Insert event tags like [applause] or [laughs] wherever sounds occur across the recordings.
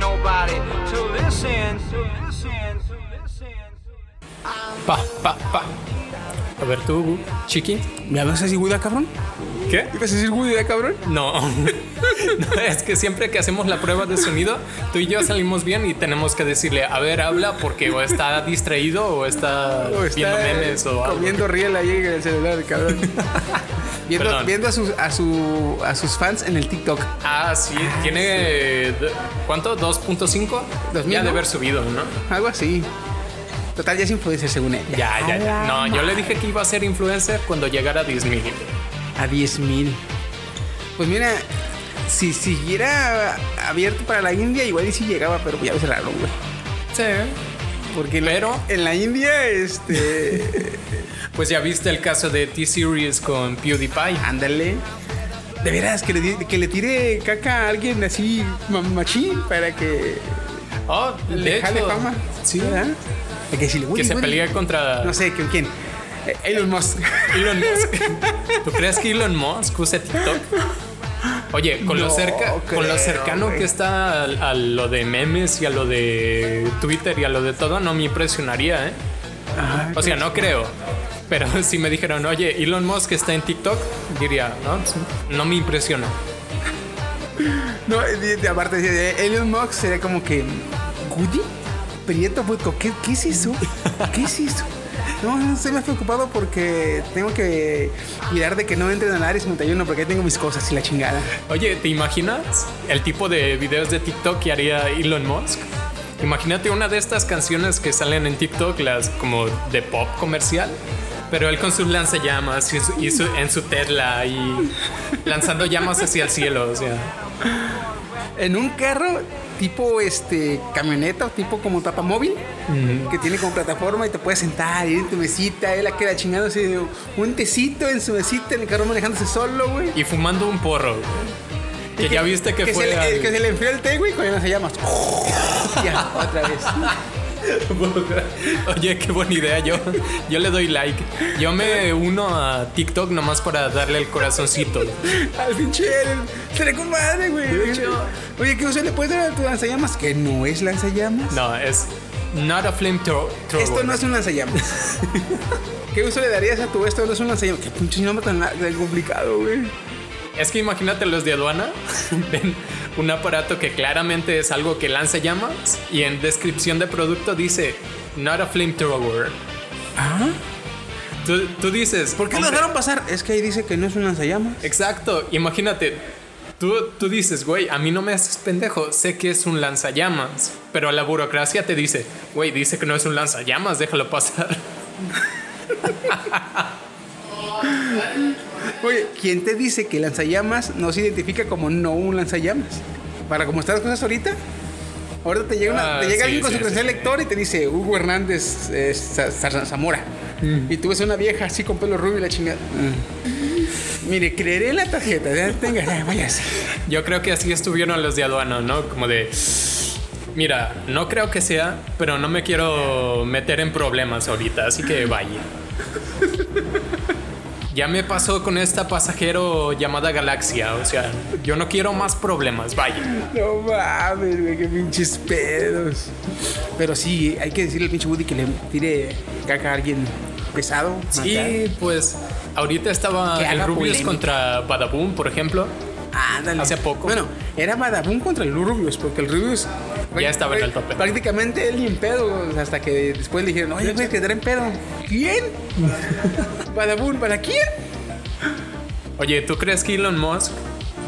nobody to listen, to listen, to listen. Pa, pa, pa. A ver tú, Chiqui. ¿Me vas a decir Buda, cabrón? ¿Qué? ¿Ibas a decir Buda, cabrón? No. [laughs] no, es que siempre que hacemos la prueba de sonido, tú y yo salimos bien y tenemos que decirle, a ver, habla porque o está distraído o está, O está viendo memes o algo. comiendo riel ahí en el celular, cabrón. [laughs] viendo, a, sus, a, su, a sus fans en el TikTok. Ah, sí, tiene. de- ¿Cuánto? ¿2.5? Dos mil, Ya de haber subido, ¿no? Algo así. Total, ya es influencer según él. Ya, ya, ya. No, yo le dije que iba a ser influencer cuando llegara a 10.000. A 10 mil. Pues mira, si siguiera abierto para la India, igual y si llegaba, pero ya ves raro, güey. Sí. Porque Pero- en la India, este. [laughs] Pues ya viste el caso de T-Series con PewDiePie. ándale. De veras, que le, que le tire caca a alguien así, ma- machín, para que Oh, le jale fama. Sí. ¿verdad? Que, si le- Que se pelee contra No sé, ¿con quién? Eh, Elon Musk. [laughs] Elon Musk. ¿Tú crees que Elon Musk use TikTok? Oye, con, lo, cerca, con lo cercano que está a, a lo de memes y a lo de Twitter y a lo de todo, no me impresionaría, ¿eh? O sea, no creo. Pero [laughs] si me dijeron, oye, Elon Musk está en TikTok, diría, no, no me impresiona. No, aparte de Elon Musk sería como que. ¿Woody? Prieto, ¿qué, ¿qué es eso? ¿Qué es eso? No, no estoy más preocupado porque tengo que cuidar de que no entren al área 51 porque ahí tengo mis cosas y la chingada. Oye, ¿te imaginas el tipo de videos de TikTok que haría Elon Musk? Imagínate una de estas canciones que salen en TikTok, las como de pop comercial, pero él con sus lanzallamas y, su- y su- en su Tesla y lanzando llamas hacia el cielo, o sea. En un carro tipo este camioneta o tipo como tapamóvil que tiene como plataforma y te puedes sentar y ir en tu mesita, él la queda chingando así un tecito en su mesita en el carro manejándose solo, güey. Y fumando un porro. Que ya viste que, que fue se, le, al- que se le enfrió el té, güey, con las llamas. [laughs] ya, otra vez. [laughs] Oye, qué buena idea. Yo, yo le doy like. Yo me uno a TikTok nomás para darle el corazoncito. Al pinche se con madre, güey. Oye, ¿qué uso le puedes dar a tu lanzallamas? Que no es lanzallamas. No, es not a flamethrower. Esto no es un lanzallamas. [laughs] ¿Qué uso le darías a tu esto? No es un lanzallamas. Qué pinche nombre tan complicado, güey. Es que imagínate los de aduana [laughs] ven un aparato que claramente es algo que lanza llamas y en descripción de producto dice not a flamethrower. Ah. Tú, tú dices, ¿Por qué lo "Hombre, dejaron pasar? Es que ahí dice que no es un lanzallamas. Exacto, imagínate. Tú, tú dices, güey, a mí no me haces pendejo, sé que es un lanzallamas, pero la burocracia te dice, güey, dice que no es un lanzallamas, déjalo pasar. [laughs] [laughs] Oye, ¿quién te dice que lanzallamas no se identifica como no un lanzallamas? Para como están las cosas ahorita. Ahorita te llega, una- Ah, te llega sí, alguien con sí, su credencial sí. lector y te dice Hugo Hernández eh, Za- Za- Zamora. Mm. Y tú ves a una vieja así con pelo rubio y la chingada. Mm. Mire, creeré la tarjeta. Ya tenga, ya, váyase. Yo creo que así estuvieron los de aduana, ¿no? Como de, mira, no creo que sea, pero no me quiero meter en problemas ahorita, así que vaya. Ya me pasó con esta pasajero llamada Galaxia, o sea, yo no quiero más problemas, vaya. No mames, güey, qué pinches pedos. Pero sí, hay que decirle al pinche Woody que le tire caca a alguien pesado. Sí, acá. pues ahorita estaba el Rubius polémica. contra Badaboom, por ejemplo. Ándale. Hace poco. Bueno, era Badabun contra el Rubius, porque el Rubius. Ya estaba en el tope. Prácticamente él ni en pedo, hasta que después le dijeron, oye, güey, que en pedo. ¿Quién? [laughs] Badabun, ¿para quién? Oye, ¿tú crees que Elon Musk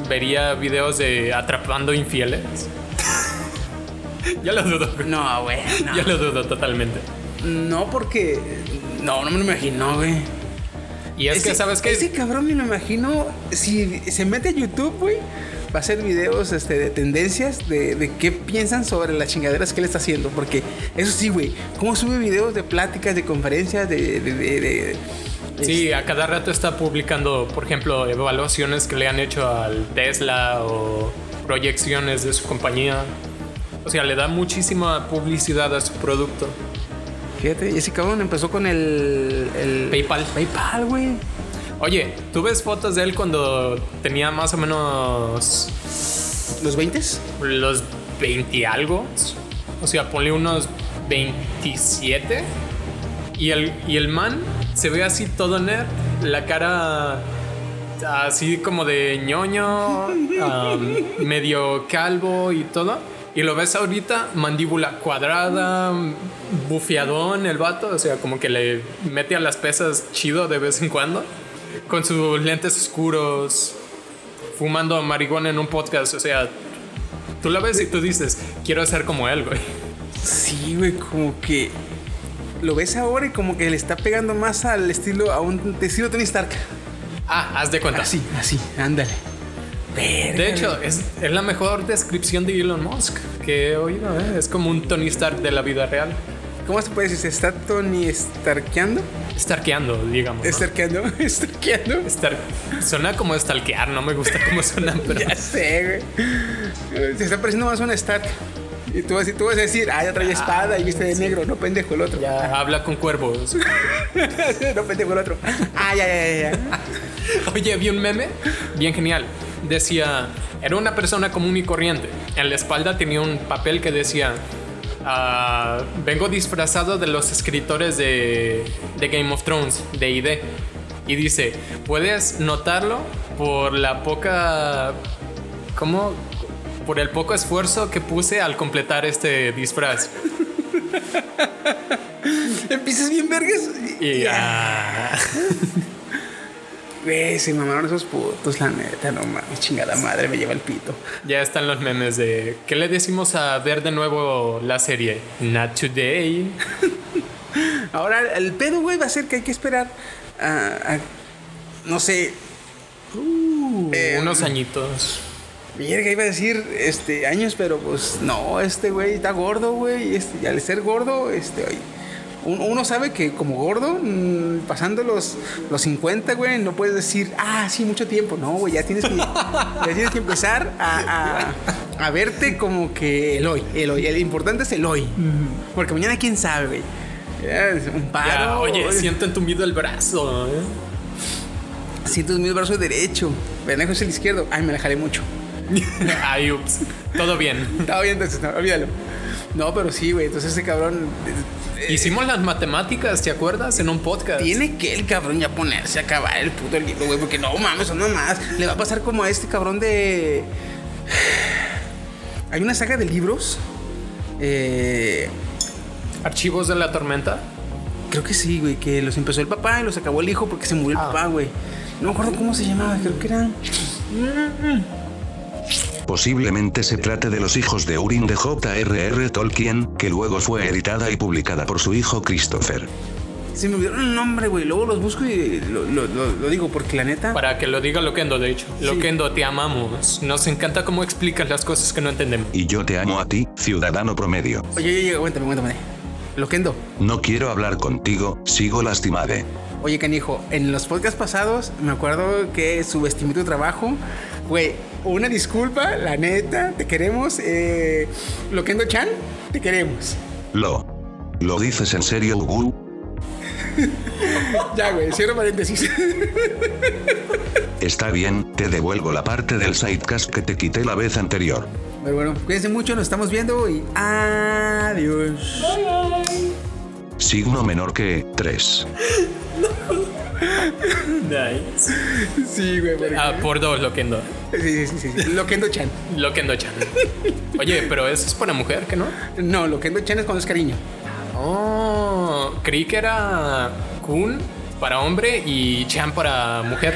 vería videos de atrapando infieles? [laughs] Yo lo dudo. No, güey. No. Yo lo dudo totalmente. No, porque. No, no me lo imagino, güey. Y es que, ¿sabes qué? Ese cabrón me lo imagino. Si se mete a YouTube, güey. Va a hacer videos este, de tendencias de, de qué piensan sobre las chingaderas que él está haciendo. Porque eso sí, güey, cómo sube videos de pláticas, de conferencias, de... de, de- Sí, a cada rato está publicando, por ejemplo, evaluaciones que le han hecho al Tesla o proyecciones de su compañía. O sea, le da muchísima publicidad a su producto. Fíjate, ese cabrón empezó con el... el PayPal. PayPal, güey. Oye, ¿tú ves fotos de él cuando tenía más o menos ¿Los 20? los 20 y algo? O sea, ponle unos 27. Y el, y el man se ve así todo nerd, la cara así como de ñoño, [laughs] medio calvo y todo. Y lo ves ahorita, mandíbula cuadrada, bufeadón el vato, o sea, como que le mete a las pesas chido de vez en cuando, con sus lentes oscuros, fumando marihuana en un podcast, o sea, tú la ves y tú dices, quiero ser como él, güey. Sí, güey, como que lo ves ahora y como que le está pegando más al estilo, a un estilo Tony Stark. Ah, haz de cuenta. Así, así, ándale. De hecho, es, es la mejor descripción de Elon Musk que he oído. ¿eh? Es como un Tony Stark de la vida real. ¿Cómo se puede decir? ¿Se está Tony Starkeando? Starkeando, digamos. ¿no? ¿Starkeando? [laughs] ¿Starkeando? Star- Suena como stalkear, no me gusta cómo suena, [laughs] pero Ya sé, güey. Se está pareciendo más a un Stark. Y tú, vas- tú vas a decir, ah, ya trae espada y viste de negro. No, pendejo, el otro. ya habla con cuervos. [laughs] no, pendejo, el otro. Ah, ya, ya, ya. Oye, vi un meme bien genial. Decía, era una persona común y corriente. En la espalda tenía un papel que decía, ah, vengo disfrazado de los escritores de, de Game of Thrones, de ID. Y dice, puedes notarlo por la poca... ¿Cómo? Por el poco esfuerzo que puse al completar este disfraz. [laughs] Empiezas bien vergas. Y ah, [laughs] Güey, se mamaron esos putos, la neta, no mames, chingada madre, me lleva el pito. ya están los memes de ¿qué le decimos a ver de nuevo la serie? Not today. [laughs] Ahora, el pedo, güey, va a ser que hay que esperar a, a- no sé, eh, Unos añitos. Verga, iba a decir este, años, pero pues no, este güey está gordo, güey. y Este, y al ser gordo, este, oye, uno sabe que como gordo, mm, pasando los, los 50, güey, no puedes decir, ah, sí, mucho tiempo. No, güey, ya tienes que, ya tienes que empezar a, a- a verte como que el hoy, el hoy. El importante es el hoy. Porque mañana quién sabe, güey. Un paro. Ya, oye, siento entumido el brazo. ¿eh? Siento mi brazo derecho. Pendejo es el izquierdo. Ay, me la jalé mucho. [laughs] Ay, ups. Todo bien. Estaba bien, entonces, no, olvídalo. No, pero sí, güey. Entonces ese cabrón eh, Hicimos las matemáticas, ¿te acuerdas? En un podcast. tiene que el cabrón ya ponerse a acabar el puto libro, güey. Porque no mames, son más. Le va a pasar como a este cabrón de. [sighs] Hay una saga de libros. Eh, Archivos de la tormenta. creo que sí, güey. Que los empezó el papá y los acabó el hijo porque se murió el Ah. papá, güey. No me acuerdo cómo se llamaba. Creo que eran. Posiblemente se trate de los hijos de Urin de J.R.R. Tolkien, que luego fue editada y publicada por su hijo Christopher. Se me olvidaron el nombre, güey. Luego los busco y lo, lo- lo- lo digo porque la neta. Para que lo diga Loquendo, de hecho. Loquendo, te amamos. Nos encanta cómo explicas las cosas que no entendemos. Y yo te amo a ti, ciudadano promedio. Oye, oye, oye, aguántame, aguántame. Loquendo. No quiero hablar contigo, sigo lastimade. Oye, canijo, en los podcasts pasados me acuerdo que subestimé tu trabajo. Güey, una disculpa, la neta, te queremos. Eh, Loquendo Chan, te queremos. Lo. ¿Lo dices en serio, Ugu? [laughs] Ya, güey, cierro paréntesis. [laughs] Está bien, te devuelvo la parte del sidecast que te quité la vez anterior. Pero bueno, cuídense mucho, nos estamos viendo y adiós. Signo menor que 3. [laughs] Nice. Sí, güey, porque- Ah, por dos, Loquendo. Sí, sí, sí, sí. Loquendo Chan. Loquendo Chan. Oye, pero eso es para mujer, ¿que no? No, Loquendo Chan es cuando es cariño. Oh, creí que era Kun para hombre y Chan para mujer.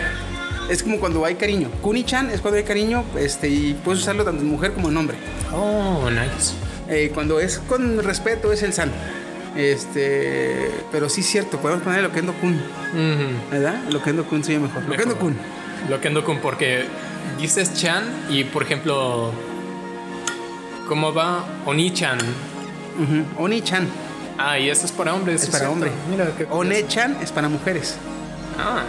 Es como cuando hay cariño. Kuni-chan es cuando hay cariño este, y puedes usarlo tanto en mujer como en hombre. Oh, nice. Eh, cuando es con respeto es el san. Este, pero sí es cierto, podemos poner Loquendo Kun, Ujú. ¿verdad? Loquendo Kun sería mejor. Loquendo Kun. Loquendo Kun porque dices Chan y por ejemplo, ¿cómo va Oni-chan? Oni-chan Ah, y eso es para hombres. es para ¿cierto? hombre. Mira. One-chan es para mujeres. Ah,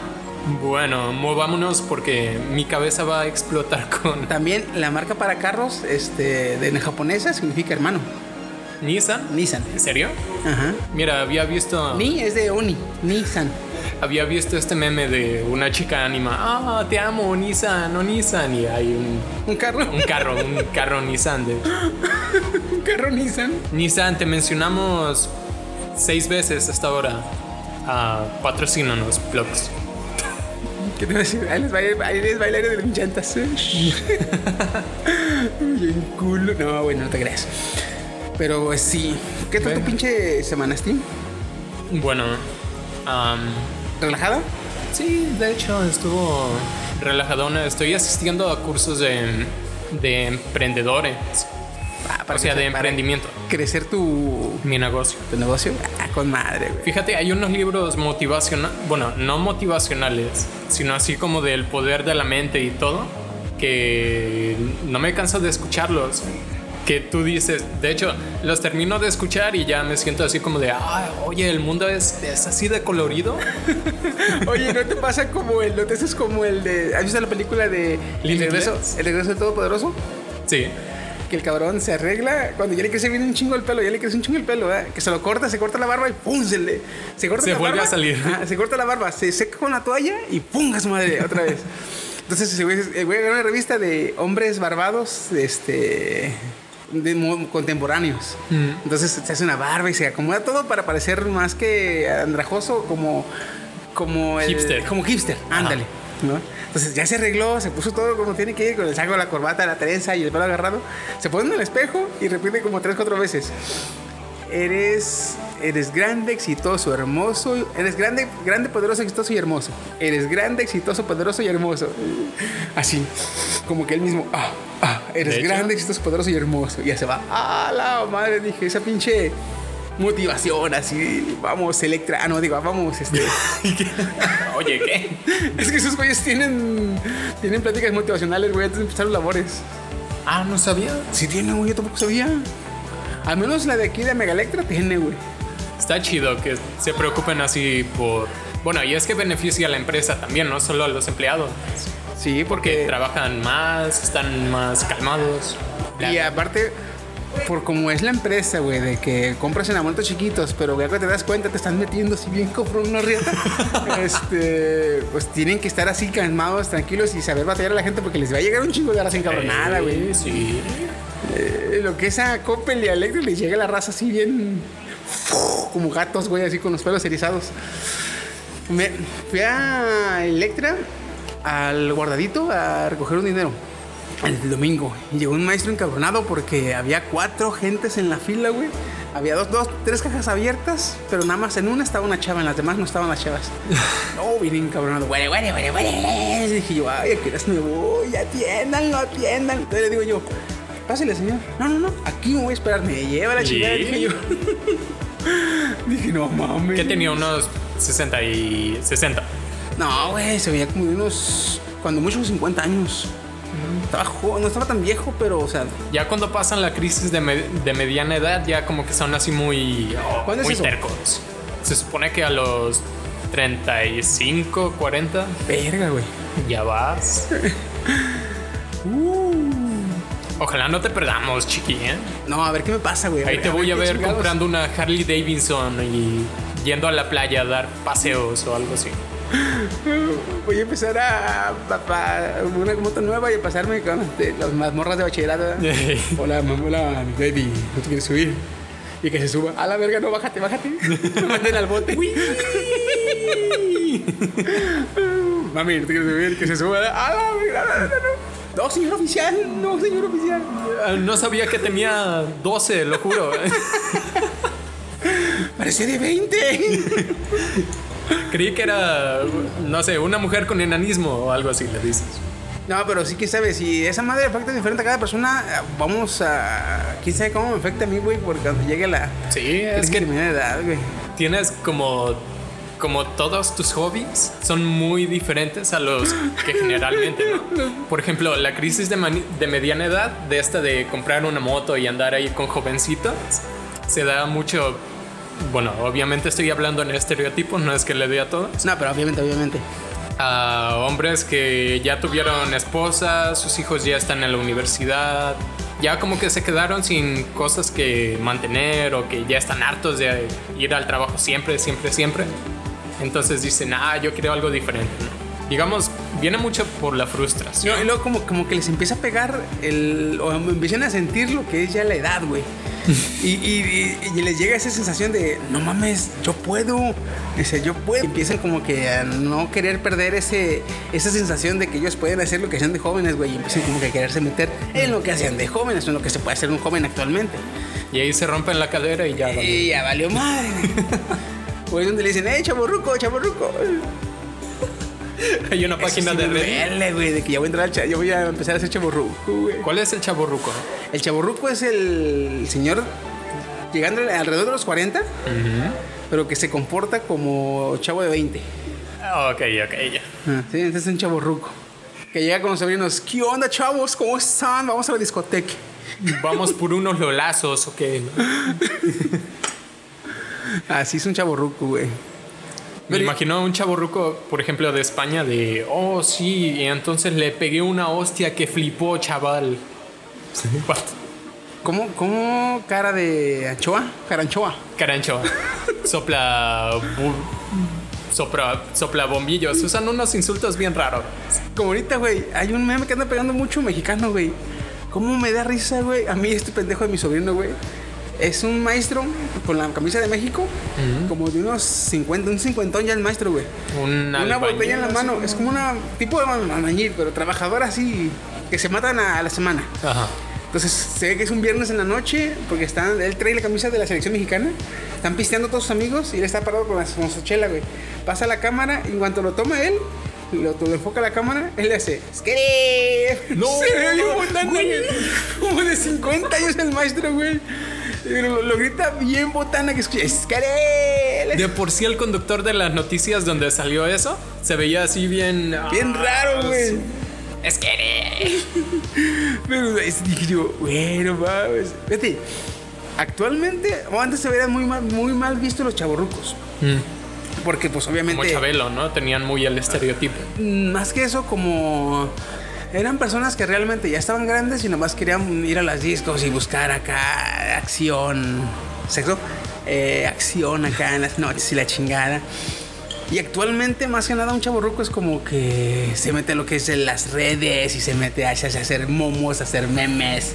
bueno, movámonos porque mi cabeza va a explotar con También la marca para carros este, de japonesa significa hermano. Nissan. Nissan. ¿En serio? Ajá. Mira, había visto Ni es de Oni. Nissan. había visto este meme de una chica anima. Ah, te amo, Nissan, o Nissan. Y hay un, Un carro. un carro, un carro Nissan de. [laughs] Un carro Nissan. Nissan, te mencionamos seis veces hasta ahora. Ah, patrocínanos, blogs. ¿Qué te voy a decir? Ahí les ahí de mis llantas. [laughs] [laughs] Bien culo. No, bueno, no te creas. Pero pues, sí. ¿Qué tal tu pinche semana, Steam? Bueno, am, ¿Relajada? sí, de hecho estuvo relajadona. Estoy asistiendo a cursos de, de emprendedores. Ah, O sea, de emprendimiento. Crecer tu, Mi negocio. tu negocio. Ah, con madre, güey. Fíjate, hay unos libros motivacionales, bueno, no motivacionales, sino así como del poder de la mente y todo, que no me canso de escucharlos. Que tú dices, de hecho, los termino de escuchar y ya me siento así como de, ah, oye, el mundo es, es así de colorido. [laughs] Oye, ¿no te pasa como el, no te haces como el de, ¿has visto la película de El regreso, el regreso del Todopoderoso? Sí, Que el cabrón se arregla cuando ya le crece bien un chingo el pelo, ya le crece un chingo el pelo, ¿verdad? Que se lo corta, se corta la barba y ¡pum! Se, le, se corta Se la vuelve barba. a salir. Ajá, se corta la barba, se seca con la toalla y ¡pum! a su madre otra vez. [laughs] Entonces, el güey agarró una revista de hombres barbados, este. De contemporáneos. Mm. Entonces se hace una barba y se acomoda todo para parecer más que andrajoso, como. Como el- Hipster. Como hipster, ándale. ¿no? Entonces ya se arregló, se puso todo como tiene que ir, con el saco, la corbata, la trenza y el pelo agarrado. Se pone en el espejo y repite como tres, cuatro veces. Eres, eres grande, exitoso, hermoso. Eres grande, grande, poderoso, exitoso y hermoso. Eres grande, exitoso, poderoso y hermoso. Así, como que él mismo. Ah, ah, eres grande, exitoso, poderoso y hermoso. Y ya se va. Ah, la madre, dije, esa pinche motivación, así. Vamos, Electra. Ah, no, digo, vamos, este. [laughs] oye, ¿qué? [laughs] es que esos güeyes tienen, tienen pláticas motivacionales, güey, antes de empezar los labores. Ah, no sabía. Sí, tiene, güey, yo tampoco sabía. Al menos la de aquí de Mega Electra tiene, güey. Está chido que se preocupen así por... Bueno, y es que beneficia a la empresa también, no solo a los empleados. Sí, Que porque. trabajan más, están más calmados. Y aparte, por como es la empresa, güey, de que compras en amontos chiquitos, pero ya que te das cuenta te están metiendo si bien compro una rieta, [laughs] este, pues tienen que estar así calmados, tranquilos y saber batallar a la gente porque les va a llegar un chingo de raza encabronada, güey. Sí. Eh, lo que es a Coppel y a les llega la raza así bien [laughs] como gatos, güey, así con los pelos erizados. Me fui a Electra al guardadito a recoger un dinero el domingo llegó un maestro encabronado porque había cuatro gentes en la fila, güey. Había dos, dos, tres cajas abiertas, pero nada más en una estaba una chava, en las demás no estaban las chavas. [laughs] No, vine encabronado. Güey, güey, güey, güey. Dije yo, ay, ¿a qué horas me voy? Atiéndanlo, atiendan. Entonces le digo yo, pásale, señor. No, no, no, aquí me voy a esperar. Me lleva la chingada, ¿Y? dije yo. [laughs] dije, no mames. Que tenía unos 60 y 60. No, güey, se veía como de unos, cuando mucho, unos 50 años. Estaba joven, no estaba tan viejo, pero, o sea, Ya cuando pasan la crisis de, me- de mediana edad, ya como que son así muy, ¿Cuándo es muy eso? tercos. Se supone que a los 35, 40 verga, güey. ya vas. [laughs] Ojalá no te perdamos, chiqui, ¿eh? No, a ver qué me pasa, güey. Ahí te voy a ver chingados. comprando una Harley Davidson y yendo a la playa a dar paseos o algo así. [laughs] Voy a empezar a, a- a una moto nueva y a pasarme con este, las mazmorras de bachillerato. ¿verdad? [laughs] hola, mamá, hola, mi baby, ¿no te quieres subir? Y que se suba. A la verga, no, bájate, bájate. Me [laughs] manden al bote. Mami, ¿no te quieres subir? Que se suba. A la verga, no, no, no. No, señor oficial, no, señor oficial. Ah, No sabía que tenía 12, lo juro. [laughs] Parecía de 20. [laughs] Creí que era, no sé, una mujer con enanismo o algo así, le dices. No, pero sí que sabes, si esa madre afecta diferente a cada persona, vamos a. Quién sabe cómo me afecta a mí, güey, porque cuando llegue la. Sí, es que edad, güey. tienes como como todos tus hobbies son muy diferentes a los que generalmente, ¿no? Por ejemplo, la crisis de, de mediana edad, de esta de comprar una moto y andar ahí con jovencitos, se da mucho. Bueno, obviamente estoy hablando en estereotipos, no es que le dé a todos. No, pero obviamente, obviamente. A hombres que ya tuvieron esposa, sus hijos ya están en la universidad, ya como que se quedaron sin cosas que mantener o que ya están hartos de ir al trabajo siempre, siempre, siempre. Entonces dicen, ah, yo quiero algo diferente. ¿no? Digamos, viene mucho por la frustración. No, y luego como, como que les empieza a pegar el... O empiezan a sentir lo que es ya la edad, güey. [laughs] Y, y- y- y les llega esa sensación de, no mames, yo puedo. Dice, yo puedo. Y empiezan como que a no querer perder ese, esa sensación de que ellos pueden hacer lo que hacían de jóvenes, güey. Y empiezan como que a quererse meter en lo que hacían de jóvenes, en lo que se puede hacer un joven actualmente. Y ahí se rompen la cadera y ya. valió. Y ya valió madre. [laughs] Pues donde le dicen, eh, chaborruco, chaborruco. Hay una página de sí me Reddit. güey, de que ya voy a entrar al yo voy a empezar a ser chaborruco, güey. ¿Cuál es el chaborruco? El chaborruco es el señor llegando alrededor de los 40, pero que se comporta como chavo de 20. Ah, Ok, ok, ya. Ah, Sí, entonces es un chaborruco. Que llega con los sobrinos, ¿qué onda, chavos? ¿Cómo están? Vamos a la discoteca. Vamos por unos lolazos, ok. [laughs] Así es un chaborruco, güey. Me imagino a un chaborruco, por ejemplo, de España, de, oh, sí, y entonces le pegué una hostia que flipó, chaval. [laughs] What? ¿Cómo, cómo cara de anchoa? Caranchoa. Carancho. Sopla. Sopla, sopla bombillos. Usan unos insultos bien raros. Como ahorita, güey, hay un meme que anda pegando mucho mexicano, güey. ¿Cómo me da risa, güey? A mí este pendejo de mi sobrino, güey. Es un maestro con la camisa de México, como de unos 50, un cincuentón ya el maestro, güey. Un Una botella en la mano. como- Es como una tipo de albañil, pero trabajador así, que se matan a, a la semana. Ajá. Entonces se ve que es un viernes en la noche, porque están, él trae la camisa de la selección mexicana. Están pisteando todos sus amigos y él está parado con, la- con su chela, güey. Pasa la cámara y en cuanto lo toma él, lo, lo enfoca la cámara, él le hace ¡Skere! No, [laughs] Se ve bien no, botana, güey. Como de 50 años el maestro, güey. Lo, lo grita bien botana que escucha ¡Skere! De por sí el conductor de las noticias donde salió eso se veía así bien... Bien ah, raro, güey. Es que... [laughs] Pero es- dije yo, bueno, mames. Fíjate, actualmente, o antes se veían muy mal, muy mal visto los chavorrucos. Porque, pues, obviamente. Como Chabelo, ¿no? Tenían muy el estereotipo. mm, Más que eso, como. Eran personas que realmente ya estaban grandes y nomás querían ir a las discos y buscar acá acción. ¿Sexo? Eh, acción acá en las noches y la chingada. Y actualmente, más que nada, un chaborruco es como que se mete a lo que es en las redes y se mete a hacer momos, a hacer memes.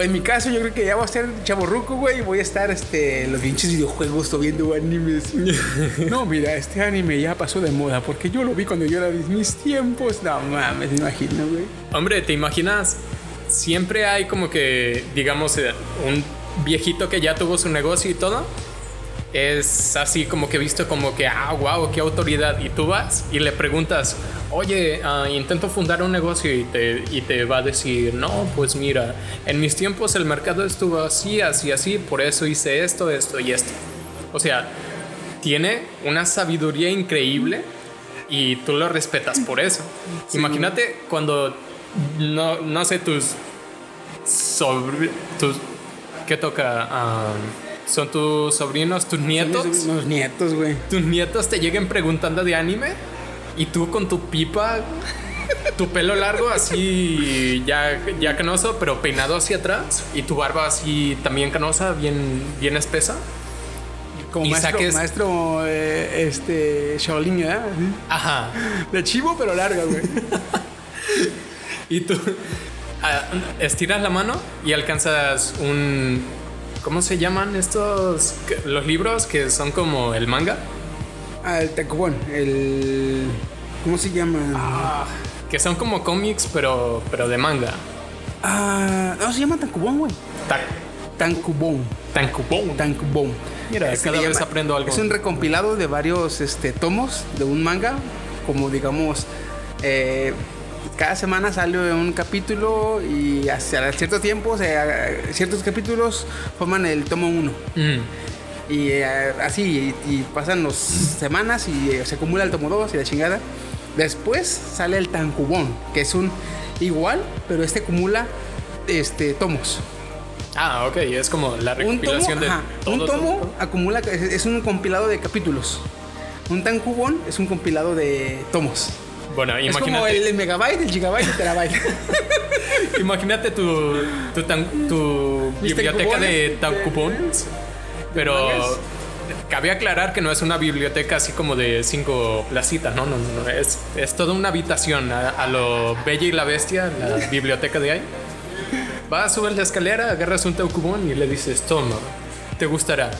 En mi caso, yo creo que ya voy a ser chaborruco, güey, y voy a estar este, en los pinches videojuegos o viendo animes. [laughs] no, mira, este anime ya pasó de moda porque yo lo vi cuando yo era de mis tiempos. No mames, me imagino, güey. Hombre, ¿te imaginas? Siempre hay como que, digamos, eh, un viejito que ya tuvo su negocio y todo. Es así como que visto como que, ah, wow, qué autoridad. Y tú vas y le preguntas, oye, ah, intento fundar un negocio y te, y te va a decir, no, pues mira, en mis tiempos el mercado estuvo así, así, así, por eso hice esto, esto y esto. O sea, tiene una sabiduría increíble y tú lo respetas por eso. Imagínate cuando, no, no sé, tus sobre tus ¿qué toca? Ah, son tus sobrinos, tus nietos. Los nietos, güey. Tus nietos te lleguen preguntando de anime y tú con tu pipa, tu pelo largo así ya, ya canoso, pero peinado hacia atrás y tu barba así también canosa, bien, bien espesa. Como Y maestro, saques- maestro eh, este, Shaolin, ¿verdad? Ajá. De chivo, pero larga, güey. [laughs] Y tú ah, estiras la mano y alcanzas un. ¿Cómo se llaman estos? Los libros que son como el manga. Al tacubón, el. ¿Cómo se llama? Que son como cómics, pero, pero de manga. Ah, no, se llama tancubón, güey. Ta- Tancubón. Tankubon. Tancubón. Mira, Así cada vez llama. aprendo algo. Es un recompilado de varios este, tomos de un manga. Como digamos, eh, cada semana sale un capítulo y hacia cierto tiempo, ciertos capítulos forman el tomo 1. Mm. Y eh, así, y, y pasan las semanas y eh, se acumula el tomo 2 y la chingada. Después sale el tancubón, que es un igual, pero este acumula este, tomos. Ah, ok, es como la Un tomo, recopilación de ajá, todo, un tomo todo. acumula, es, es un compilado de capítulos. Un tancubón es un compilado de tomos. Bueno, Es como imagínate, el, el megabyte, el gigabyte, el terabyte. [laughs] imagínate tu, tu, tan- tu biblioteca de tancubones, pero cabe aclarar que no es una biblioteca así como de cinco placitas, no, no, no, no, es, es toda una habitación a, a lo Bella y la Bestia, la biblioteca de ahí. Vas a subir la escalera, agarras un tancubón y le dices, toma, te gustará.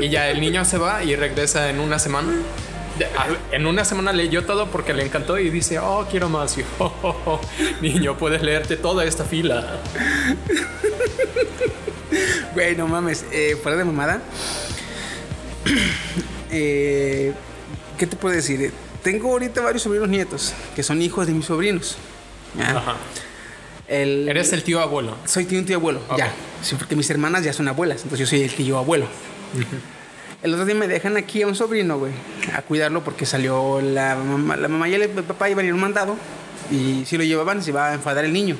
Y ya el niño se va y regresa en una semana. En una semana leyó todo porque le encantó y dice, oh, quiero más. [laughs] Y, oh, oh, oh, niño, puedes leerte toda esta fila. [laughs] Güey, no mames, eh, fuera de mamada. [clears throat] Eh, ¿Qué te puedo decir? Eh, Tengo ahorita varios sobrinos nietos que son hijos de mis sobrinos. Ya. Ajá. El, Eres el tío abuelo. Soy tío un tío abuelo, Ok. ya. Sí, porque mis hermanas ya son abuelas, entonces yo soy el tío abuelo. El otro día me dejan aquí a un sobrino, güey, a cuidarlo porque salió la mamá, la mamá y el papá iban a ir un mandado y si lo llevaban se iba a enfadar el niño.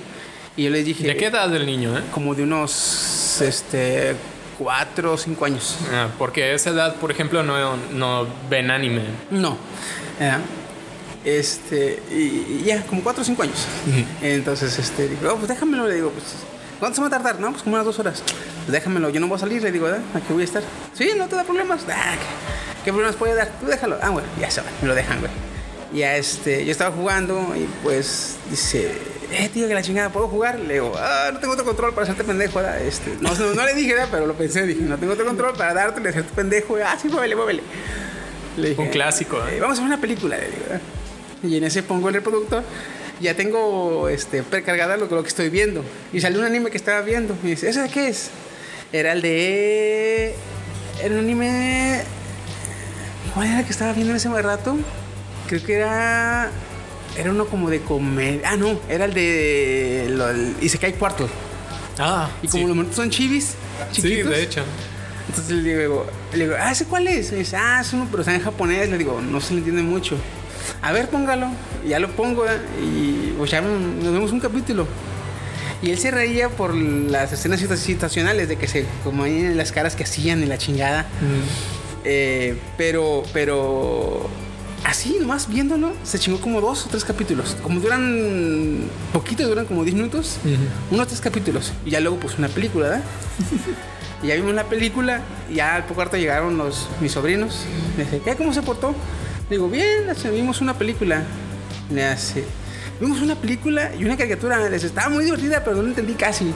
Y yo les dije... ¿De qué edad el niño, eh? Como de unos, este, cuatro o cinco años. Ah, porque a esa edad, por ejemplo, no, no ven anime. No. ¿verdad? Este, y, y ya, como cuatro o cinco años. Entonces, este, digo, "Oh, pues déjamelo, le digo, pues, ¿cuánto se va a tardar? No, pues como unas dos horas. Pues déjamelo, yo no voy a salir, le digo, ¿verdad? Aquí voy a estar. Sí, no te da problemas. Ah, ¿qué, qué problemas puede dar? Tú déjalo. Ah, bueno, ya se va, me lo dejan, güey. Ya, este, yo estaba jugando y pues dice, eh, tío, que la chingada, ¿puedo jugar? Le digo, ah, no tengo otro control para hacerte pendejo, ¿verdad? Este, no, no, no le dije, ¿verdad? Pero lo pensé, dije, no tengo otro control para darte, le hacerte pendejo. Ah, sí, muévele, muévele. Le dije, Un clásico, ¿eh? "Eh, vamos a ver una película, le digo. ¿verdad? Y en ese pongo el reproductor. Ya tengo este, precargada lo, lo que estoy viendo. Y salió un anime que estaba viendo. Y dice, ¿ese de qué es? Era el de. Era un anime. ¿Cuál era el que estaba viendo en ese rato? Creo que era. Era uno como de comer. Ah, no, era el de. Lo, el Isekai Cuarto. Ah, Y como sí. los monitos son chivis. Sí, chiquitos, de hecho. entonces le digo, le digo, ah, ¿ese cuál es? Me dice, ah, es uno, pero está en japonés. Le digo, no se le entiende mucho. A ver, póngalo. Ya lo pongo, ¿eh? y pues ya nos vemos un capítulo. Y él se reía por las escenas situa- situacionales de que se, como ahí en las caras que hacían y la chingada. Eh, pero, pero, así nomás viéndolo, se chingó como dos o tres capítulos. Como duran poquito, duran como 10 minutos, unos tres capítulos. Y ya luego, pues una película, ¿verdad? [laughs] Y ya vimos la película y ya al poco rato llegaron los, mis sobrinos. Me dice, ¿qué? ¿Cómo se portó? Digo, bien, vimos una película. Le hace, vimos una película y una caricatura. Le dice, estaba muy divertida, pero no la entendí casi.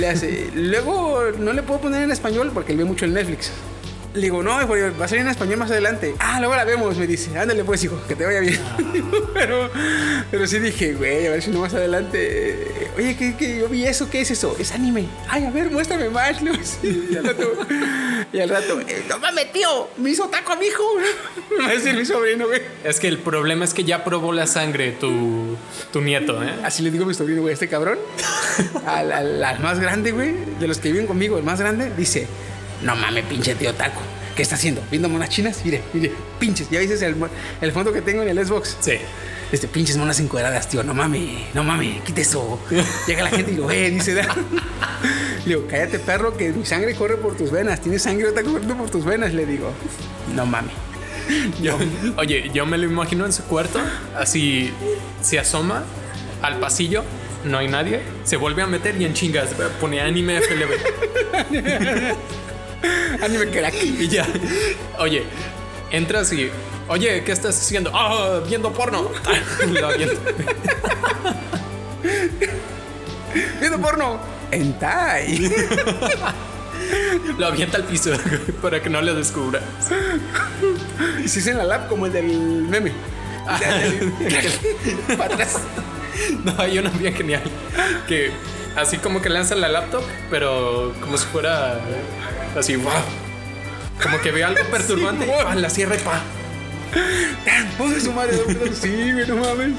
Le hace, luego no le puedo poner en español porque él ve mucho el Netflix. Le digo, no, va a salir en español más adelante. Ah, luego la vemos, me dice. Ándale pues, hijo, que te vaya bien. [laughs] pero, pero sí dije, güey, a ver si no más adelante. Oye, ¿qué, qué? yo vi eso, ¿qué es eso? Es anime. Ay, a ver, muéstrame más. [laughs] Sí, y al rato, y al rato eh, no mames, tío, me hizo taco a mi hijo. [laughs] Me va a decir mi sobrino, güey. Es que el problema es que ya probó la sangre tu, tu nieto, ¿eh? Así le digo a mi sobrino, güey, este cabrón, al, al- al más grande, güey, de los que viven conmigo, el más grande, dice, no mames, pinche tío taco. ¿Qué está haciendo? ¿Viendo monas chinas? Mire, mire, pinches. ¿Ya viste el, el fondo que tengo en el Xbox? Sí. Este, pinches monas encuadradas, tío. No mames, no mames, quita eso. [laughs] Llega la gente y lo ve, dice. Le digo, cállate, perro, que mi sangre corre por tus venas. Tienes sangre, está corriendo por tus venas. Le digo, no mames. Yo- oye, yo me lo imagino en su cuarto, así se asoma al pasillo, no hay nadie, se vuelve a meter y en chingas pone anime FLB. [laughs] [laughs] Anime crack. Y ya, oye, entras y, oye, ¿qué estás haciendo? Ah, viendo porno. [laughs] Lo avienta. [laughs] Viendo porno. Entai. Lo avienta al piso para que no le descubra. Y se hizo en la lab como el del meme. Para atrás. No, hay una bien genial que así como que lanza la laptop, pero como si fuera así, wow. Como que ve algo [laughs] perturbante, wow. pa, la cierra y pa. Puse su madre. Sí, güey, no mames.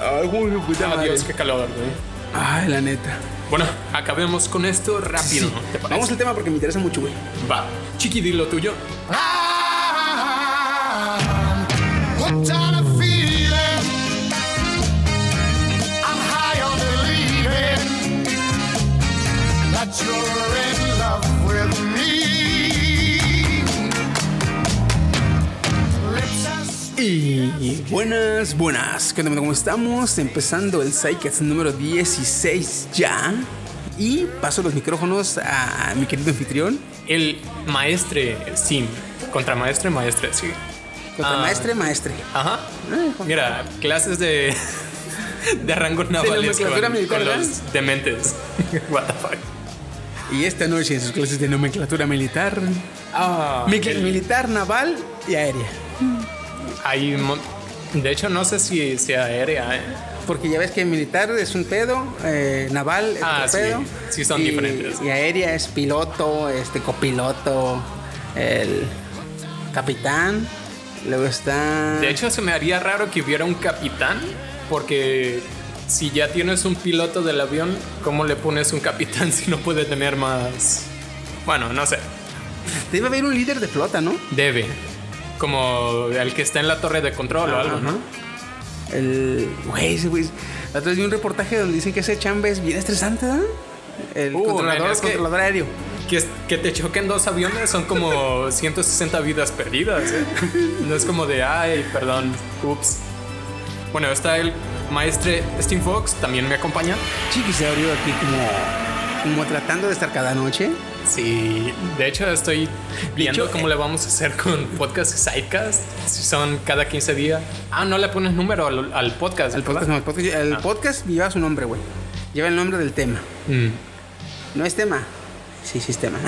Ay, puta madre. Adiós, qué calor, güey. Ay, la neta. Bueno, acabemos con esto rápido. Sí. ¿te? Vamos al tema porque me interesa mucho, güey. Va. Chiqui, di lo tuyo. What Y buenas, buenas. ¿Cómo estamos? Empezando el Psycats número 16 ya. Y paso los micrófonos a mi querido anfitrión. El maestre Sim. Contra maestre, maestre, sí. Contra Ah. maestre, maestre. Ajá. Mira, clases de. [laughs] de rango navales con, nomenclatura militar, con los dementes. [laughs] What the fuck. Y esta noche en sus clases de nomenclatura militar. Ah, el- Militar, naval y aérea. Hay de hecho, no sé si sea aérea. ¿eh? Porque ya ves que militar es un pedo, eh, naval es Ah, otro sí. pedo. Sí, son y, diferentes. Y aérea es piloto, este copiloto, el capitán. Luego está. De hecho, se me haría raro que hubiera un capitán, porque si ya tienes un piloto del avión, ¿cómo le pones un capitán [laughs] si no puede tener más? Bueno, no sé. debe haber un líder de flota, ¿no? Debe. Como el que está en la torre de control o algo, ¿no? El. Güey, ese güey. La otra vez vi un reportaje donde dicen que ese chamba es bien estresante, ¿verdad? El Uh, controlador, man, es que- controlador aéreo. Que, que te choquen dos aviones son como [laughs] 160 vidas perdidas, ¿eh? No es como de, ay, perdón, ups. Bueno, está el maestre Steve Fox, también me acompaña. Chiqui se abrió aquí como. Como tratando de estar cada noche. Sí, de hecho estoy viendo hecho, cómo le vamos a hacer con podcast y sidecast. Si son cada 15 días. Ah, no le pones número al, al podcast. El podcast, no, el podcast, el Ah. podcast lleva su nombre, güey. Lleva el nombre del tema. Mm. ¿No es tema? Sí, sí es tema.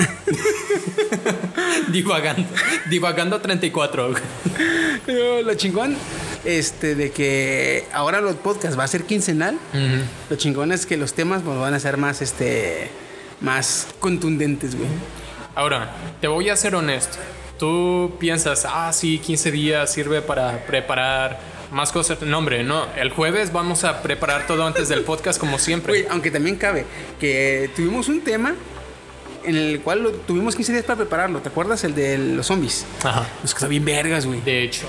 [laughs] Divagando. Divagando 34. Pero [laughs] lo chingón, este, de que ahora los podcasts va a ser quincenal. Lo chingón es que los temas pues, van a ser más, este, más contundentes, güey. Ahora, te voy a ser honesto. Tú piensas, ah, sí, 15 días sirve para preparar más cosas. No, hombre, no. El jueves vamos a preparar todo antes del podcast, como siempre. Güey, aunque también cabe que tuvimos un tema en el cual lo, tuvimos 15 días para prepararlo. ¿Te acuerdas? El de los zombies. Ajá. Nos quedó bien vergas, güey. De hecho,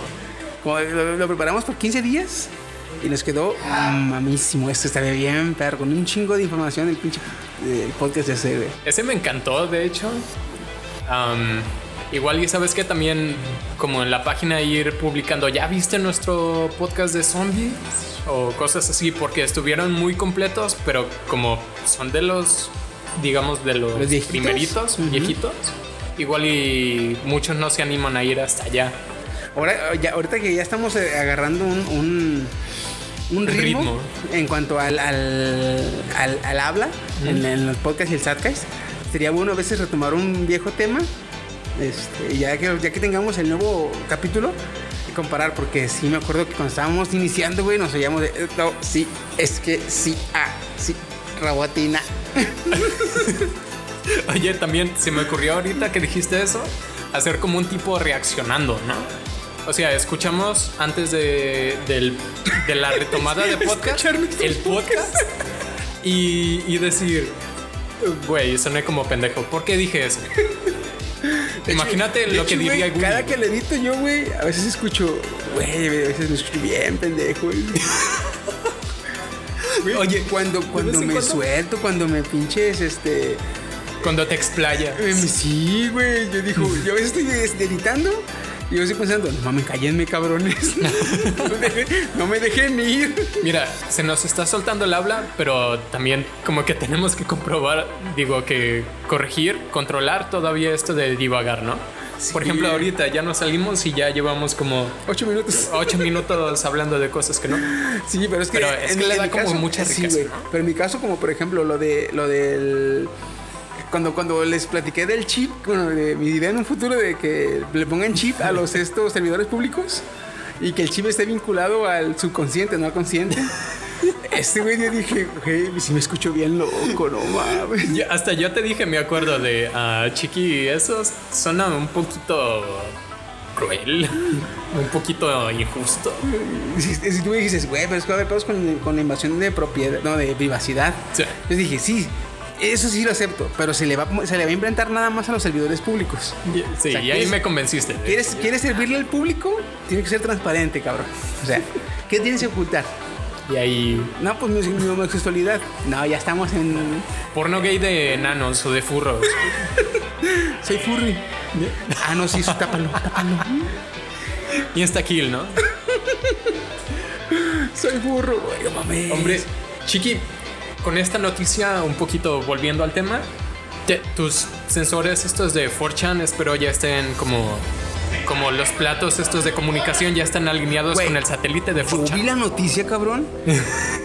Lo, lo preparamos por 15 días y nos quedó mamísimo. Esto estaría bien, perro, con un chingo de información el pinche eh, podcast de ese, güey. ese me encantó, de hecho. Am, igual, y sabes que también, como en la página, ir publicando, ¿ya viste nuestro podcast de zombies? O cosas así, porque estuvieron muy completos, pero como son de los, digamos, de los, ¿Los viejitos? primeritos, Ujú. viejitos, igual y muchos no se animan a ir hasta allá. Ahora, ya, ahorita que ya estamos eh, agarrando un, un, un ritmo, ritmo. en cuanto al, al, al- al habla en, en los podcasts y el sadcast, sería bueno a veces retomar un viejo tema. Este, ya, que, ya que tengamos el nuevo capítulo y comparar, porque sí me acuerdo que cuando estábamos iniciando, güey, nos oíamos de. No, sí, es que sí, ah, sí, robotina. [laughs] Oye, también se me ocurrió ahorita que dijiste eso, hacer como un tipo reaccionando, ¿no? O sea, escuchamos antes de, del- de la retomada de [laughs] podcast, el podcast, y, y decir, güey, soné como pendejo. ¿Por qué dije eso? [laughs] Imagínate lo hecho, que diría Google. Cada que le edito yo, güey, a veces escucho, güey, a veces me escucho bien pendejo. Güey, [laughs] Oye, cuando, cuando me cuando- suelto, cuando me pinches, este. Cuando te explaya. eh, sí, güey. Yo digo, yo a veces estoy este, editando y yo estoy pensando, no mames, cállenme, cabrones. [laughs] no, me dejen, ir. Mira, se nos está soltando el habla, pero también como que tenemos que comprobar, digo que corregir, controlar todavía esto de divagar, ¿no? Por ejemplo, ahorita ya nos salimos y ya llevamos como Ocho minutos. ocho minutos hablando de cosas que no. Sí, pero es que, Pero es que le da como mucha sí, riqueza. ¿no? Pero en mi caso, como por ejemplo lo de lo del cuando cuando les platiqué del chip, bueno, de mi idea en un futuro de que le pongan chip a los estos servidores públicos y que el chip esté vinculado al subconsciente, no al consciente. [laughs] Este güey yo dije, güey, si me escucho bien loco, no mames. Ya- hasta yo te dije, me acuerdo de ah, Chiqui, esos suenan un poquito cruel, [laughs] un poquito injusto. Si, si tú me dices, güey, pero es que va a haber pedos con, con la invasión de propiedad, no, de privacidad. Sí. Yo dije, sí, eso sí lo acepto, pero se le va, a- se le va a implementar nada más a los servidores públicos. Sí, O sea, y ahí ¿quieres- me convenciste. ¿Quieres, ¿Quieres servirle al público? Tiene que ser transparente, cabrón. O sea, [laughs] ¿qué tienes que ocultar? Y ahí No, pues mi, mi homosexualidad. No, ya estamos en. porno gay de enanos o de furros. [laughs] Soy furry. Ah, no, sí, eso, tápalo, tápalo. Y está kill, ¿no? [laughs] Soy furro, güey, mames. Hombre, Chiqui, con esta noticia, un poquito volviendo al tema, te- tus sensores estos de 4chan espero ya estén como, como los platos estos de comunicación ya están alineados Güey, con el satélite de Yo vi 4chan. la noticia, cabrón.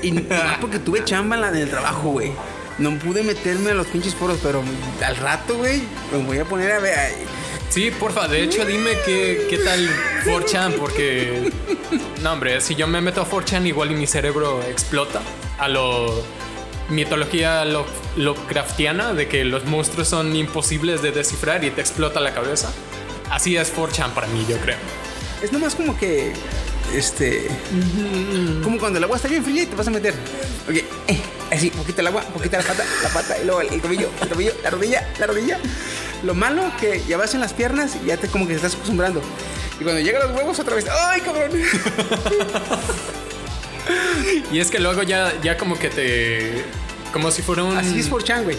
Y [laughs] nomás porque tuve chamba en, la, en el trabajo, güey. No pude meterme a los pinches foros, pero al rato, güey, me voy a poner a ver. Sí, porfa, de hecho dime qué, qué tal 4chan, porque... No, hombre, si yo me meto a 4chan igual y mi cerebro explota a lo... Mitología lo, Lovecraftiana de que los monstruos son imposibles de descifrar y te explota la cabeza. Así es 4chan para mí, yo creo. Es nomás como que. Este. Como cuando el agua está bien fría y te vas a meter. Ok, eh, así, poquito el agua, poquito la pata, la pata, y luego el, el tobillo, el tobillo, la rodilla, la rodilla. Lo malo que ya vas en las piernas y ya te como que te estás acostumbrando. Y cuando llegan los huevos otra vez, ¡ay, cabrón! [laughs] Y es que luego ya, ya como que te... Como si fuera un... Así es por chan, güey.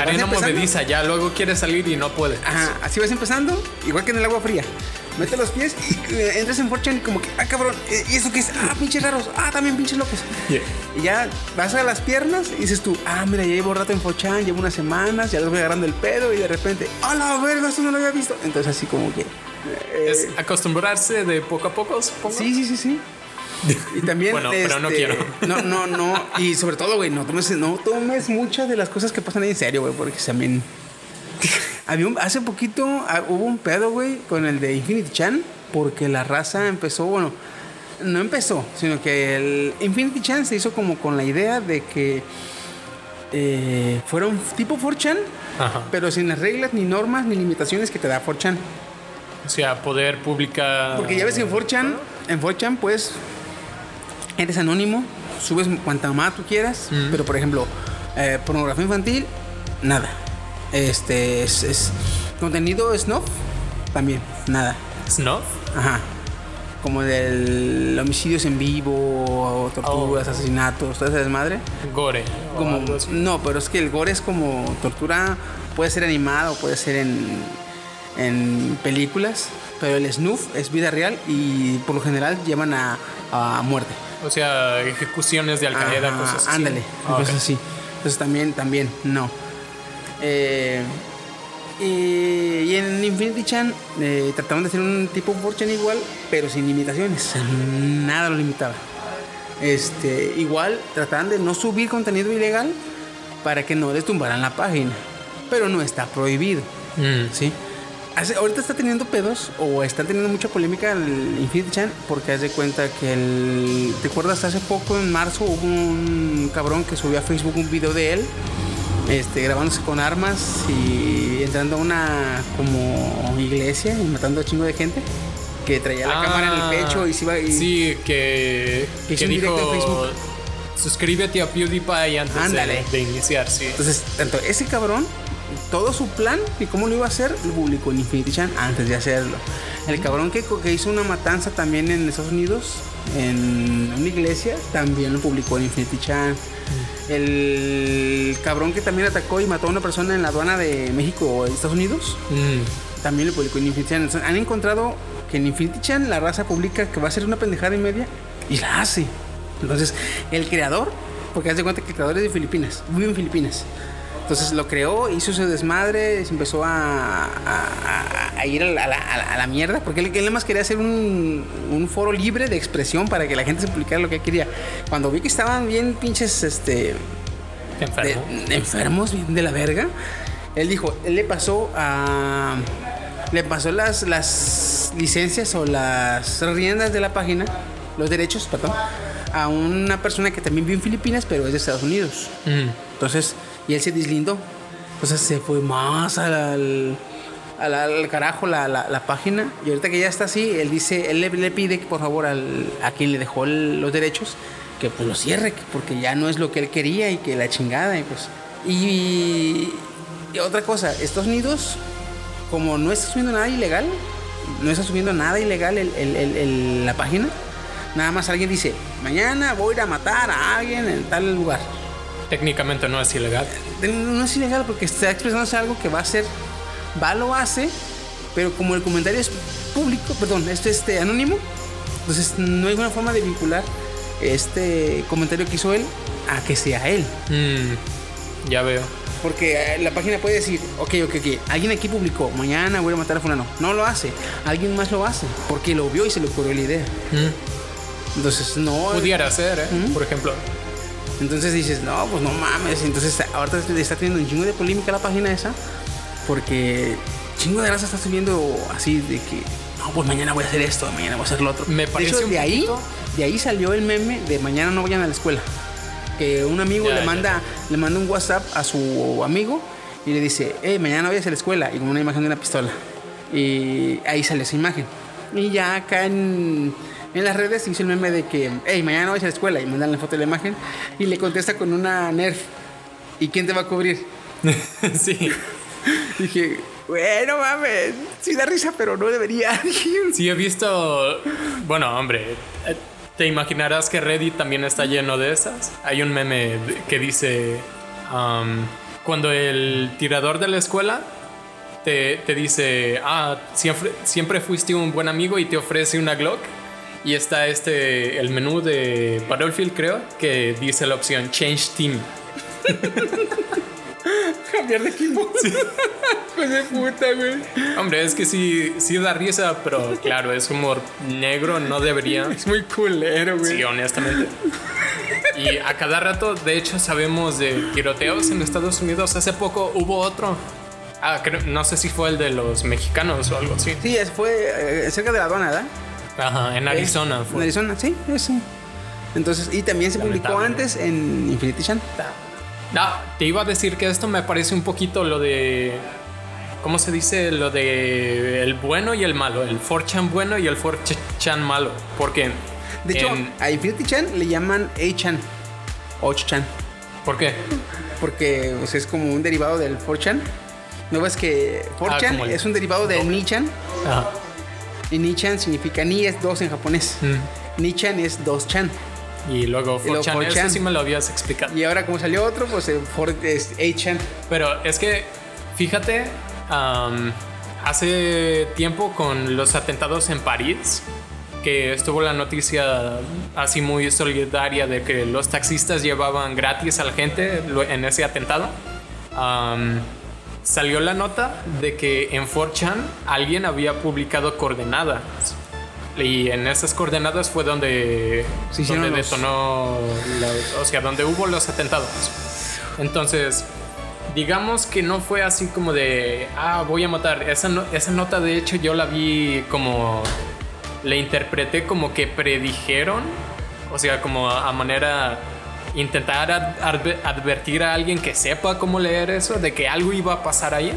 Arena movediza, ya luego quieres salir y no puedes. Ajá, así vas empezando, igual que en el agua fría. Mete los pies y eh, entras en Fortune y como que, ah, cabrón, eh, ¿y eso qué es? Ah, pinches raros, ah, también pinches locos. Yeah. Y ya vas a las piernas y dices tú, ah, mira, ya llevo rato en Forchan, llevo unas semanas, ya les voy agarrando el pedo y de repente, ¡a la verga! Esto no lo había visto. Entonces, así como que. eh, Es acostumbrarse de poco a poco, supongo. sí, sí, sí, sí. [laughs] Y también. Bueno, pero no este, quiero. No, no, no. Y sobre todo, güey, no tomes, no tomes muchas de las cosas que pasan ahí en serio, güey, porque también. Había un- hace poquito ah, hubo un pedo, güey, con el de Infinity Chan, porque la raza empezó, bueno, no empezó, sino que el Infinity Chan se hizo como con la idea de que eh, fuera un tipo 4chan, Ajá. pero sin las reglas, ni normas, ni limitaciones que te da 4chan. O sea, poder publicar. Porque ya ves que en 4chan, en 4chan, pues, eres anónimo, subes cuanta más tú quieras, pero por ejemplo, eh, pornografía infantil, nada. Este es, es- contenido snuff, también, nada. Snuff. Ajá. Como del homicidios en vivo, torturas, Oh. asesinatos, toda esa desmadre. Gore. Como, no, pero es que el gore es como tortura, puede ser animado, puede ser en, en películas, pero el snuff es vida real y por lo general llevan a, a muerte. O sea, ejecuciones de Al Qaeda, Ajá, cosas así. Ándale, Ah, cosas así. Entonces también, también, no. Eh, y, y en Infinity Chan eh, trataron de hacer un tipo 4chan igual, pero sin limitaciones. Nada lo limitaba. Este, igual trataban de no subir contenido ilegal para que no les tumbaran la página. Pero no está prohibido. Mm. ¿sí? Ahorita está teniendo pedos o está teniendo mucha polémica el Infinity Chan porque haz de cuenta que el... ¿Te acuerdas? Hace poco, en marzo, hubo un cabrón que subió a Facebook un video de él este, grabándose con armas y entrando a una como iglesia y matando a chingo de gente que traía la Ah, cámara en el pecho y se iba y... Sí, que, Que que dijo. Facebook. Suscríbete a PewDiePie antes de, de iniciar, sí. Entonces, tanto ese cabrón, todo su plan y cómo lo iba a hacer, lo publicó en Infinity Chan antes de hacerlo. El cabrón que, que hizo una matanza también en Estados Unidos, en una iglesia, también lo publicó en Infinity Chan. El cabrón que también atacó y mató a una persona en la aduana de México o Estados Unidos, Mm. también lo publicó en Infinity Chan. Entonces, han encontrado que en Infinity Chan la raza publica que va a ser una pendejada y media y la hace. Entonces, el creador, porque haz de cuenta que el creador es de Filipinas, vive en Filipinas. Entonces lo creó, hizo su desmadre, se empezó a, a- a- ir a la, a la- a la mierda, porque él, él nada más quería hacer un, un foro libre de expresión para que la gente se publicara lo que quería. Cuando vi que estaban bien pinches este, Enfermo. de- enfermos, bien de la verga. Él dijo, él le pasó a. Le pasó las, las licencias o las riendas de la página, los derechos, perdón, a una persona que también vive en Filipinas, pero es de Estados Unidos. Mm. Entonces, y él se deslindó. Entonces se fue más al, al, carajo la, la- página. Y ahorita que ya está así, él dice, él le, le pide que por favor al, a quien le dejó los derechos que pues lo cierre, que- porque ya no es lo que él quería y que la chingada y pues. Y, otra cosa, Estados Unidos, como no está subiendo nada ilegal, no está subiendo nada ilegal el- el- la página. Nada más alguien dice, mañana voy a ir a matar a alguien en tal lugar. Técnicamente no es ilegal. No es ilegal porque está expresándose algo que va a ser, va, lo hace, pero como el comentario es público, perdón, este este anónimo, entonces no hay una forma de vincular este comentario que hizo él a que sea él. Mm, ya veo. Porque eh, la página puede decir, ok, ok, ok, alguien aquí publicó, mañana voy a matar a fulano. No lo hace, alguien más lo hace, porque lo vio y se le ocurrió la idea. Mm, Entonces, no... pudiera ser, ¿eh? Por ejemplo. Entonces dices, no, pues no mames. Entonces ahorita le está teniendo un chingo de polémica la página esa. Porque chingo de raza está subiendo así de que, no, pues mañana voy a hacer esto, mañana voy a hacer lo otro. Me de parece hecho, un de ahí, de ahí salió el meme de mañana no vayan a la escuela. Que un amigo Ya, le ya, manda, le manda un WhatsApp a su amigo y le dice, hey, mañana voy a la escuela. Y con una imagen de una pistola. Y ahí sale esa imagen. Y ya acá en, en las redes hizo el meme de que, hey, mañana voy a la escuela. Y mandan la foto de la imagen. Y le contesta con una Nerf. ¿Y quién te va a cubrir? [laughs] sí. [laughs] Dije, bueno, mames, sí da risa, pero no debería. [laughs] Sí, he visto. Bueno, hombre, eh, te imaginarás que Reddit también está lleno de esas. Hay un meme que dice: um, Cuando el tirador de la escuela te, te dice, Ah, siempre, siempre fuiste un buen amigo y te ofrece una Glock. Y está este, el menú de Battlefield, creo, que dice la opción Change Team. [laughs] Cambiar de equipo. Pues [laughs] de puta, güey. Hombre, es que sí, sí da risa, pero claro, es humor negro, no debería. Es muy culero, güey. Sí, honestamente. Y a cada rato, de hecho, sabemos de tiroteos en Estados Unidos. Hace poco hubo otro. Ah, creo- no sé si fue el de los mexicanos o algo así. Sí, es- fue eh, cerca de la aduana, ¿verdad? Ajá, en Arizona En fue. Arizona, sí, sí. Entonces, y también se publicó antes en Infinity Chan. No, te iba a decir que esto me parece un poquito lo de. ¿Cómo se dice? Lo de el bueno y el malo. El 4chan bueno y el 4chan malo. Porque. De hecho, en- a Infinity Chan le llaman A-Chan. 8chan. ¿Por qué? Porque o sea, es como un derivado del 4chan. ¿No ves que 4chan Ah, el es un derivado de doble. Ni-chan? Ajá. Y Ni-chan significa Ni es dos en japonés. Mm. Ni-chan es 2chan. Y luego Y luego 4chan, eso 4chan. sí me lo habías explicado. Y ahora como salió otro, pues el 4 es 8chan. Pero es que, fíjate, hace tiempo con los atentados en París, que estuvo la noticia así muy solidaria de que los taxistas llevaban gratis a la gente en ese atentado. Salió la nota de que en 4chan alguien había publicado coordenadas. Y en esas coordenadas fue donde, hicieron donde detonó, la- o sea, donde hubo los atentados. Entonces, digamos que no fue así como de, ah, voy a matar. Esa, no- esa nota, de hecho, yo la vi como, le interpreté como que predijeron, o sea, como a manera, intentar ad- adver- advertir a alguien que sepa cómo leer eso, de que algo iba a pasar ahí.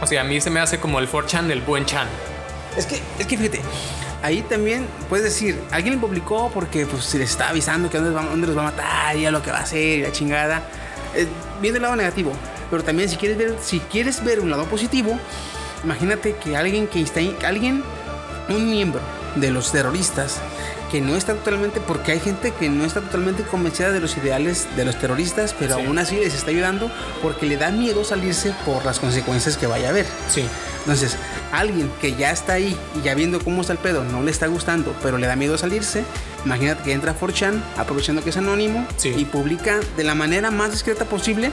O sea, a mí se me hace como el 4chan, el buen chan. Es que, es que fíjate, ahí también puedes decir, alguien lo publicó porque pues se les está avisando que dónde, va- dónde los va a matar y a lo que va a hacer y la chingada. Eh, viendo el lado negativo. Pero también si quieres ver, si quieres ver un lado positivo, imagínate que alguien que está ahí- alguien, un miembro de los terroristas que no está totalmente, porque hay gente que no está totalmente convencida de los ideales de los terroristas, pero Sí. aún así les está ayudando porque le da miedo salirse por las consecuencias que vaya a haber. Sí. Entonces, alguien que ya está ahí y ya viendo cómo está el pedo, no le está gustando, pero le da miedo salirse, imagínate que entra a 4chan, aprovechando que es anónimo, Sí. y publica de la manera más discreta posible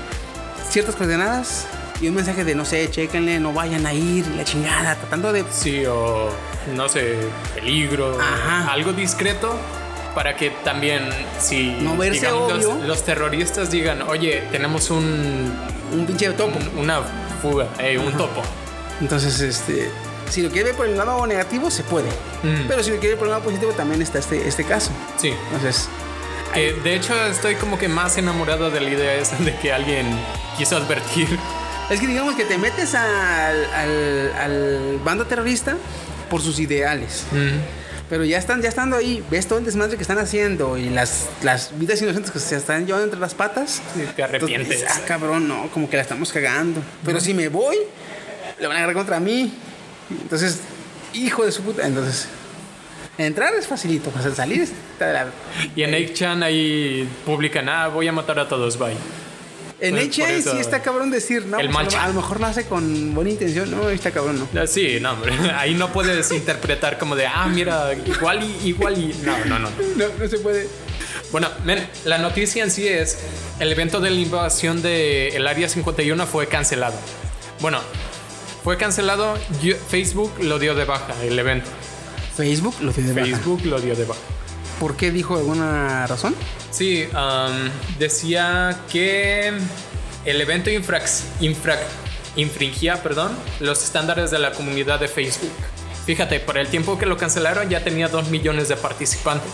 ciertas coordenadas y un mensaje de, no sé, chéquenle, no vayan a ir, la chingada, tratando de... Sí, o no sé, peligro, Ajá. algo discreto para que también si No verse digamos, los, obvio. los terroristas digan, oye, tenemos un, Un pinche topo. un- una fuga, eh, un topo. Entonces, este... Si lo quiere ver por el lado negativo, se puede. Mm. Pero si lo quiere ver por el lado positivo, también está este, este caso. Sí. Entonces, Que, de hecho, estoy como que más enamorado de la idea esa de que alguien quiso advertir Es que digamos que te metes al, al, al bando terrorista por sus ideales. Pero ya están, ya estando ahí, ves todo el desmadre que están haciendo y las, las vidas inocentes que se están llevando entre las patas. Te arrepientes. Entonces ah, cabrón, no, como que la estamos cagando. Pero si me voy, le van a agarrar contra mí. Entonces, hijo de su puta. Entonces, entrar es facilito, pues salir está de la. Y en 8chan ahí publican, ah, voy a matar a todos, bye. En Pues, HA eso- sí está cabrón decir, no, El pues, a, lo, mancha. a lo mejor lo hace con buena intención. No, está cabrón, no. Ah, Sí, no, hombre. [laughs] Ahí no puedes interpretar como de, ah, mira, igual y igual y. No, no, no. [laughs] No, no se puede. Bueno, men, la noticia en sí es: el evento de la invasión del Área 51 fue cancelado. Bueno, fue cancelado, yo- Facebook lo dio de baja, el evento. Facebook lo tiene de baja. Facebook lo dio de baja. ¿Por qué dijo alguna razón? Sí, um, decía que el evento infrax- infra- infringía perdón, los estándares de la comunidad de Facebook. Fíjate, por el tiempo que lo cancelaron ya tenía 2 millones de participantes.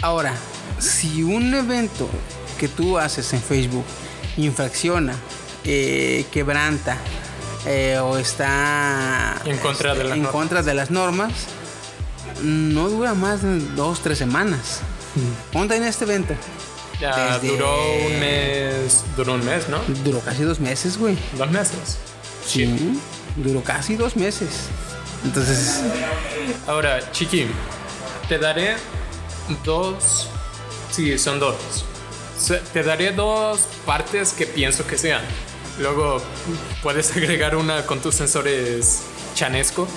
Ahora, si un evento que tú haces en Facebook infracciona, eh, quebranta eh, o está En contra de en contra de las normas, no dura más de dos, tres semanas. Ponte en este evento. Ya Desde- duró un mes, duró un mes, ¿no? Duró casi dos meses, güey. Dos meses. Sí. Duró casi dos meses. Entonces, Ahora, Chiqui, te daré dos. Sí, son dos. Te daré dos partes que pienso que sean. Luego puedes [laughs] agregar una con tus sensores chanescos.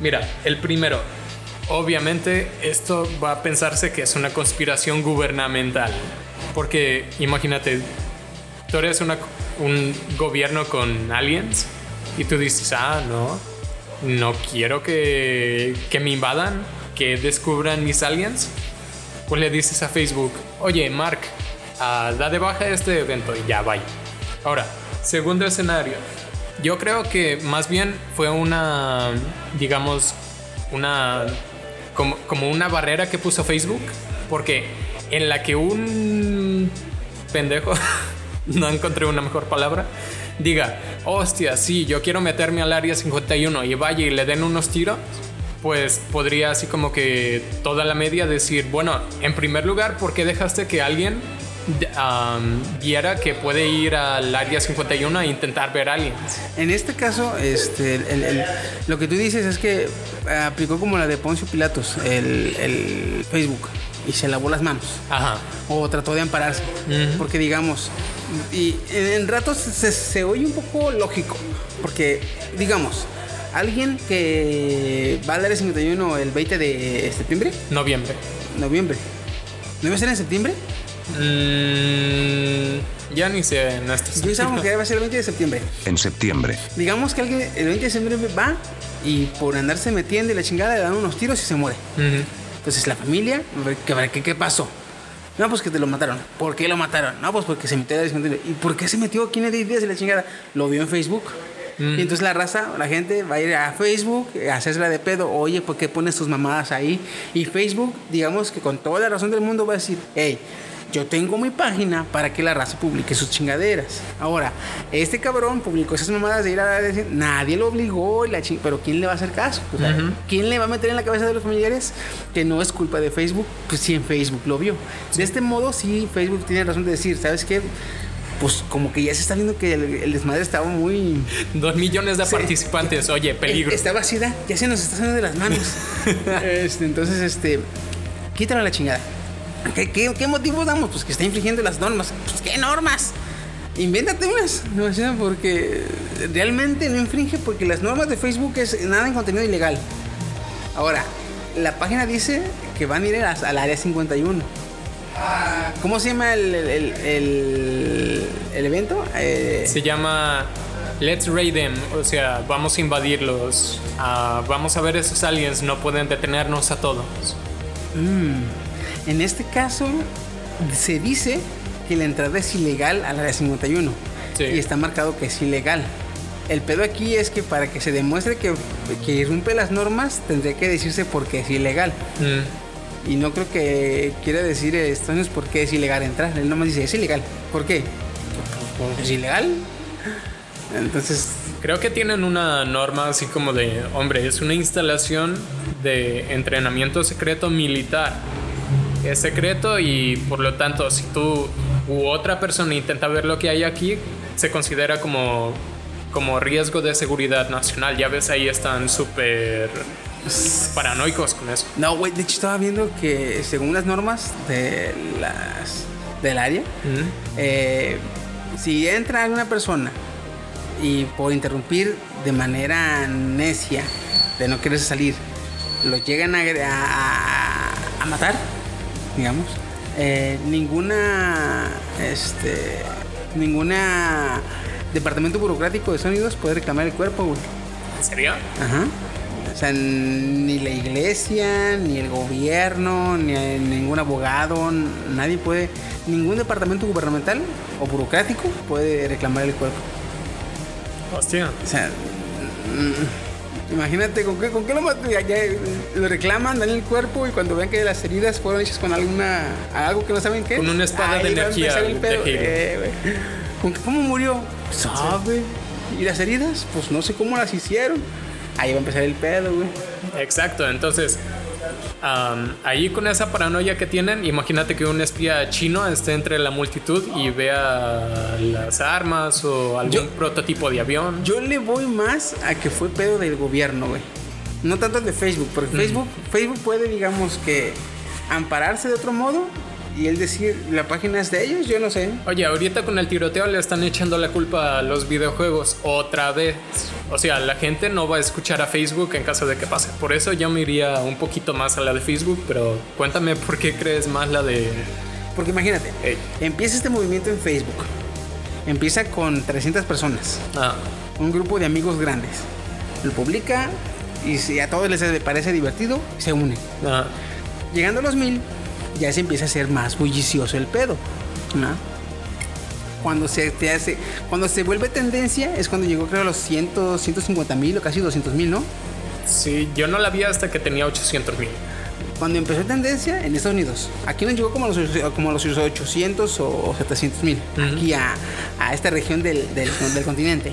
Mira, el primero. Obviamente esto va a pensarse que es una conspiración gubernamental. Porque imagínate, tú eres un gobierno con aliens y tú dices, ah, no, no quiero que, que me invadan, que descubran mis aliens. Pues le dices a Facebook, oye, Mark, ah, da de baja este evento y ya, bye. Ahora, segundo escenario. Yo creo que más bien fue una, digamos, una, como, como una barrera que puso Facebook, porque en la que un pendejo, [laughs] no encontré una mejor palabra, diga, hostia, sí, yo quiero meterme al área 51 y vaya y le den unos tiros, pues podría así como que toda la media decir, bueno, en primer lugar, ¿por qué dejaste que alguien viera que puede ir al área 51 e intentar ver aliens? en este caso, este, el- el- lo que tú dices es que aplicó como la de Poncio Pilatos, el, el Facebook, y se lavó las manos. Ajá. o trató de ampararse. Porque digamos, y en, en ratos se, se oye un poco lógico. Porque, digamos, alguien que va al área 51 el 20 de septiembre, Noviembre. noviembre, ¿no iba a ser en septiembre? Mm, ya ni sé en estos que iba a ser el 20 de septiembre. En septiembre. Digamos que alguien el 20 de septiembre va y por andarse metiendo y la chingada le dan unos tiros y se muere. Ujú. Entonces la familia, ¿qué, qué, qué pasó? No, pues que te lo mataron. ¿Por qué lo mataron? No, pues porque se metió ¿Y por qué se metió? ¿Quién le dio ideas de la chingada? Lo vio en Facebook. Y entonces la raza, la gente va a ir a Facebook a hacerse la de pedo. Oye, ¿por qué pones tus mamadas ahí? Y Facebook, digamos que con toda la razón del mundo va a decir, hey, yo tengo mi página para que la raza publique sus chingaderas. Ahora, este cabrón publicó esas mamadas de ir a decir, nadie lo obligó, y la ching- pero ¿quién le va a hacer caso? O sea, ¿Quién le va a meter en la cabeza de los familiares que no es culpa de Facebook? Pues sí, en Facebook lo vio. De este modo, sí, Facebook tiene razón de decir, ¿sabes qué? Pues como que ya se está viendo que el, el desmadre estaba muy... Dos millones de Sí. participantes. Oye, peligro. Estaba así, da, ya se nos está saliendo de las manos. [laughs] Este, entonces, este, quítalo la chingada. ¿Qué, qué, qué motivos damos? Pues que está infringiendo las normas. Pues, ¿qué normas? Invéntate unas, no porque realmente no infringe porque las normas de Facebook es nada en contenido ilegal. Ahora, la página dice que van a ir al área 51. ¿Cómo se llama el, el, el- el- el evento? Eh, Se llama Let's Raid Them. O sea, vamos a invadirlos. Ah, vamos a ver esos aliens. No pueden detenernos a todos. En este caso, se dice que la entrada es ilegal al área 51. Sí. Y está marcado que es ilegal. El pedo aquí es que para que se demuestre que, que irrumpe las normas, tendría que decirse por qué es ilegal. Mm, Y no creo que quiera decir esto no es por qué es ilegal entrar. Él nomás dice, es ilegal. ¿Por qué? ¿Es ilegal? Entonces, Creo que tienen una norma así como de, hombre, es una instalación de entrenamiento secreto militar. Es secreto y por lo tanto, si tú u otra persona intenta ver lo que hay aquí, se considera como, como riesgo de seguridad nacional. Ya ves, ahí están súper paranoicos con eso. no, güey, de hecho estaba viendo que según las normas de las del área, eh, si entra alguna persona y por interrumpir de manera necia, de no querer salir, lo llegan a, a- a matar, digamos, eh, ninguna, este, ninguna departamento burocrático de Estados Unidos puede reclamar el cuerpo, güey. ¿En serio? Ajá. O sea, ni la iglesia, ni el gobierno, ni ningún abogado, nadie puede, ningún departamento gubernamental o burocrático puede reclamar el cuerpo. Hostia. O sea, imagínate con qué, con qué lo, ya- ya lo reclaman, dan el cuerpo y cuando ven que las heridas fueron hechas con alguna, algo que no saben qué. Con una espada de energía de. Eh. ¿Con qué- ¿Cómo murió? ¿Sabe? ¿Y las heridas? Pues no sé cómo las hicieron. Ahí va a empezar el pedo, güey. Exacto, entonces am, ahí con esa paranoia que tienen, imagínate que un espía chino esté entre la multitud y vea las armas o algún Yo- prototipo de avión. Yo le voy más a que fue pedo del gobierno, güey. No tanto de Facebook, porque Facebook, Facebook puede, digamos que, ampararse de otro modo y él decir, la página es de ellos, yo no sé. Oye, ahorita con el tiroteo le están echando la culpa a los videojuegos otra vez. O sea, la gente no va a escuchar a Facebook en caso de que pase. Por eso yo me iría un poquito más a la de Facebook, pero cuéntame por qué crees más la de... Porque imagínate, Ey. empieza este movimiento en Facebook. Empieza con 300 personas, Ah, un grupo de amigos grandes. Lo publica y si a todos les parece divertido, se unen. ah, Llegando a los mil, ya se empieza a hacer más bullicioso el pedo. ¿no? Cuando se, te hace, cuando se vuelve tendencia es cuando llegó creo a los 100, 150 mil o casi 200 mil, ¿no? sí, yo no la vi hasta que tenía 800 mil. Cuando empezó tendencia en Estados Unidos. Aquí nos llegó como a los, como a los 800 o 700 mil. Aquí a, a esta región del, del, del continente.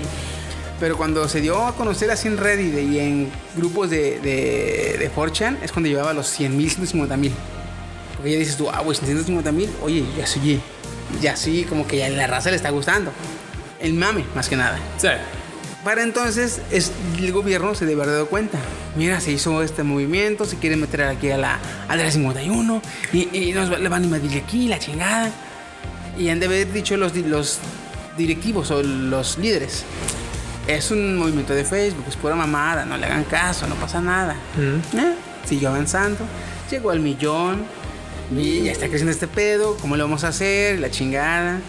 Pero cuando se dio a conocer así en Reddit y en grupos de, de, de 4chan, es cuando llevaba los 100 mil, 150 mil. Porque ya dices tú, ah, güey, 150 mil, oye, ya sí, ya sí, como que ya la raza le está gustando. El mame, más que nada. Sí. Para entonces, es, el gobierno se debe haber dado cuenta. Mira, se hizo este movimiento, se quiere meter aquí a la, a la 51 y, y nos le van a invadir aquí, la chingada. Y han de haber dicho los, los directivos o los líderes. Es un movimiento de Facebook, es pura mamada, no le hagan caso, no pasa nada. Eh, Siguió avanzando, llegó al millón, y ya está creciendo este pedo, ¿cómo lo vamos a hacer? La chingada.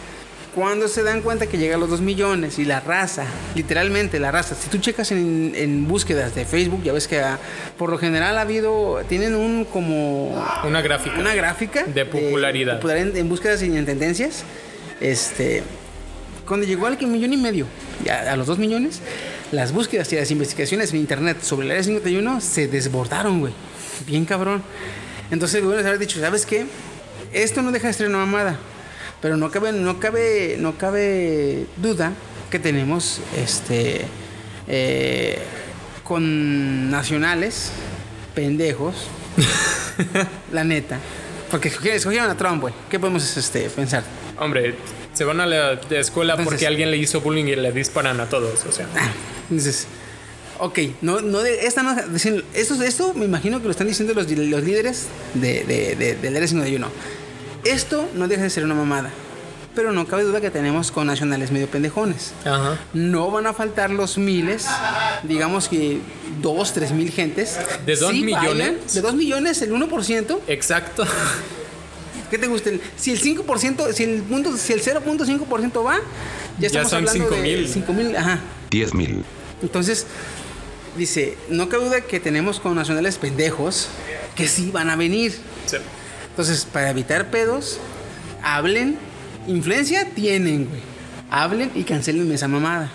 Cuando se dan cuenta que llega a los 2 millones y la raza, literalmente la raza, si tú checas en, en búsquedas de Facebook, ya ves que ah, por lo general ha habido, tienen un como Una gráfica. una gráfica De popularidad. popularidad en, en búsquedas y en tendencias. Este, cuando llegó al que millón y medio, ya a los 2 millones, las búsquedas y las investigaciones en internet sobre el área 51 se desbordaron, güey. Bien cabrón. Entonces, bueno, haber dicho, ¿sabes qué? Esto no deja de ser una mamada. Pero no cabe, no cabe, no cabe duda que tenemos este eh, con nacionales pendejos [laughs] la neta. Porque escogieron, a Trump, güey. ¿Qué podemos este, pensar? Hombre, se van a la escuela Entonces- porque alguien le hizo bullying y le disparan a todos. O sea, Ah, Dices, ok, no, no de, esta no, esto, esto me imagino que lo están diciendo los, los líderes de, de, de, del Área 51. Esto no deja de ser una mamada. Pero no cabe duda que tenemos con nacionales medio pendejones. ajá. No van a faltar los miles, digamos que dos, tres mil gentes. ¿De dos Sí millones? bailan, de dos millones, el 1%. Exacto. ¿Qué te gusta? El- Si el 5%, si el, punto, si el 0.5% va, ya Ya estamos son hablando 5,000. de 5 mil. Ajá. 10.000. Entonces, dice, no cabe duda que tenemos con nacionales pendejos que sí van a venir. Sí. Entonces, para evitar pedos, hablen. Influencia tienen, güey. Hablen y cancelen esa mamada.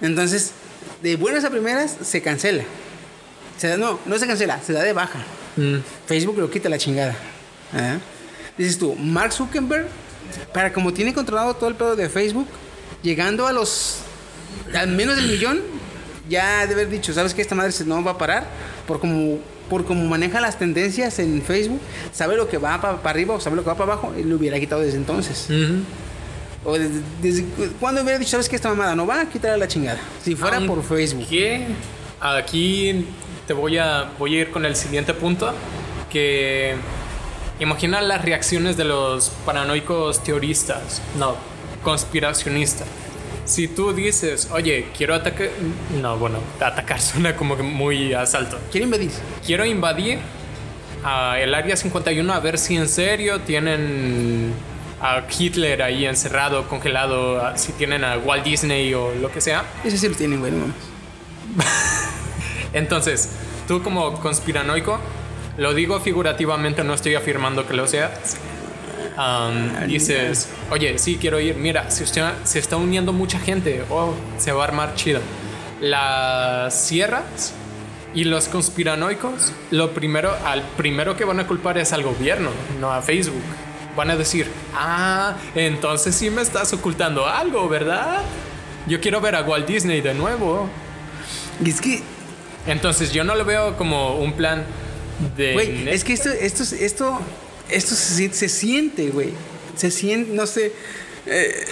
Entonces, de buenas a primeras, se cancela. Se da- no, no se cancela, se da de baja. Mm. Facebook lo quita la chingada. ¿Ah? Dices tú, Mark Zuckerberg, para como tiene controlado todo el pedo de Facebook, llegando a los al menos del millón, ya de haber dicho, ¿sabes qué? Esta madre no va a parar por como, por como maneja las tendencias en Facebook, sabe lo que va para arriba o sabe lo que va para abajo, y lo hubiera quitado desde entonces. Ujú. O desde, desde cuando hubiera dicho, ¿sabes qué? Esta mamada no va a quitar a la chingada. Si fuera por Facebook. Aquí te voy a, voy a ir con el siguiente punto. Que imagina las reacciones de los paranoicos teoristas. No, conspiracionistas. Si tú dices, oye, quiero atacar. No, bueno, atacar [laughs] suena como que muy asalto. Quiero invadir. Quiero invadir a el área 51 a ver si en serio tienen a Hitler ahí encerrado, congelado, a- si tienen a Walt Disney o lo que sea. Ese sí lo tienen, güey. [laughs] Entonces, tú como conspiranoico, lo digo figurativamente, no estoy afirmando que lo seas. Am, dices, oye, sí, quiero ir. Mira, se está, se está uniendo mucha gente. Oh, se va a armar chido. Las sierras y los conspiranoicos, lo primero, al primero que van a culpar es al gobierno, no a Facebook. Van a decir, ah, entonces sí me estás ocultando algo, ¿verdad? Yo quiero ver a Walt Disney de nuevo. Y es que, Entonces yo no lo veo como un plan de... güey, es que esto, esto, esto, esto se, se siente, güey. Se siente, no sé. eh,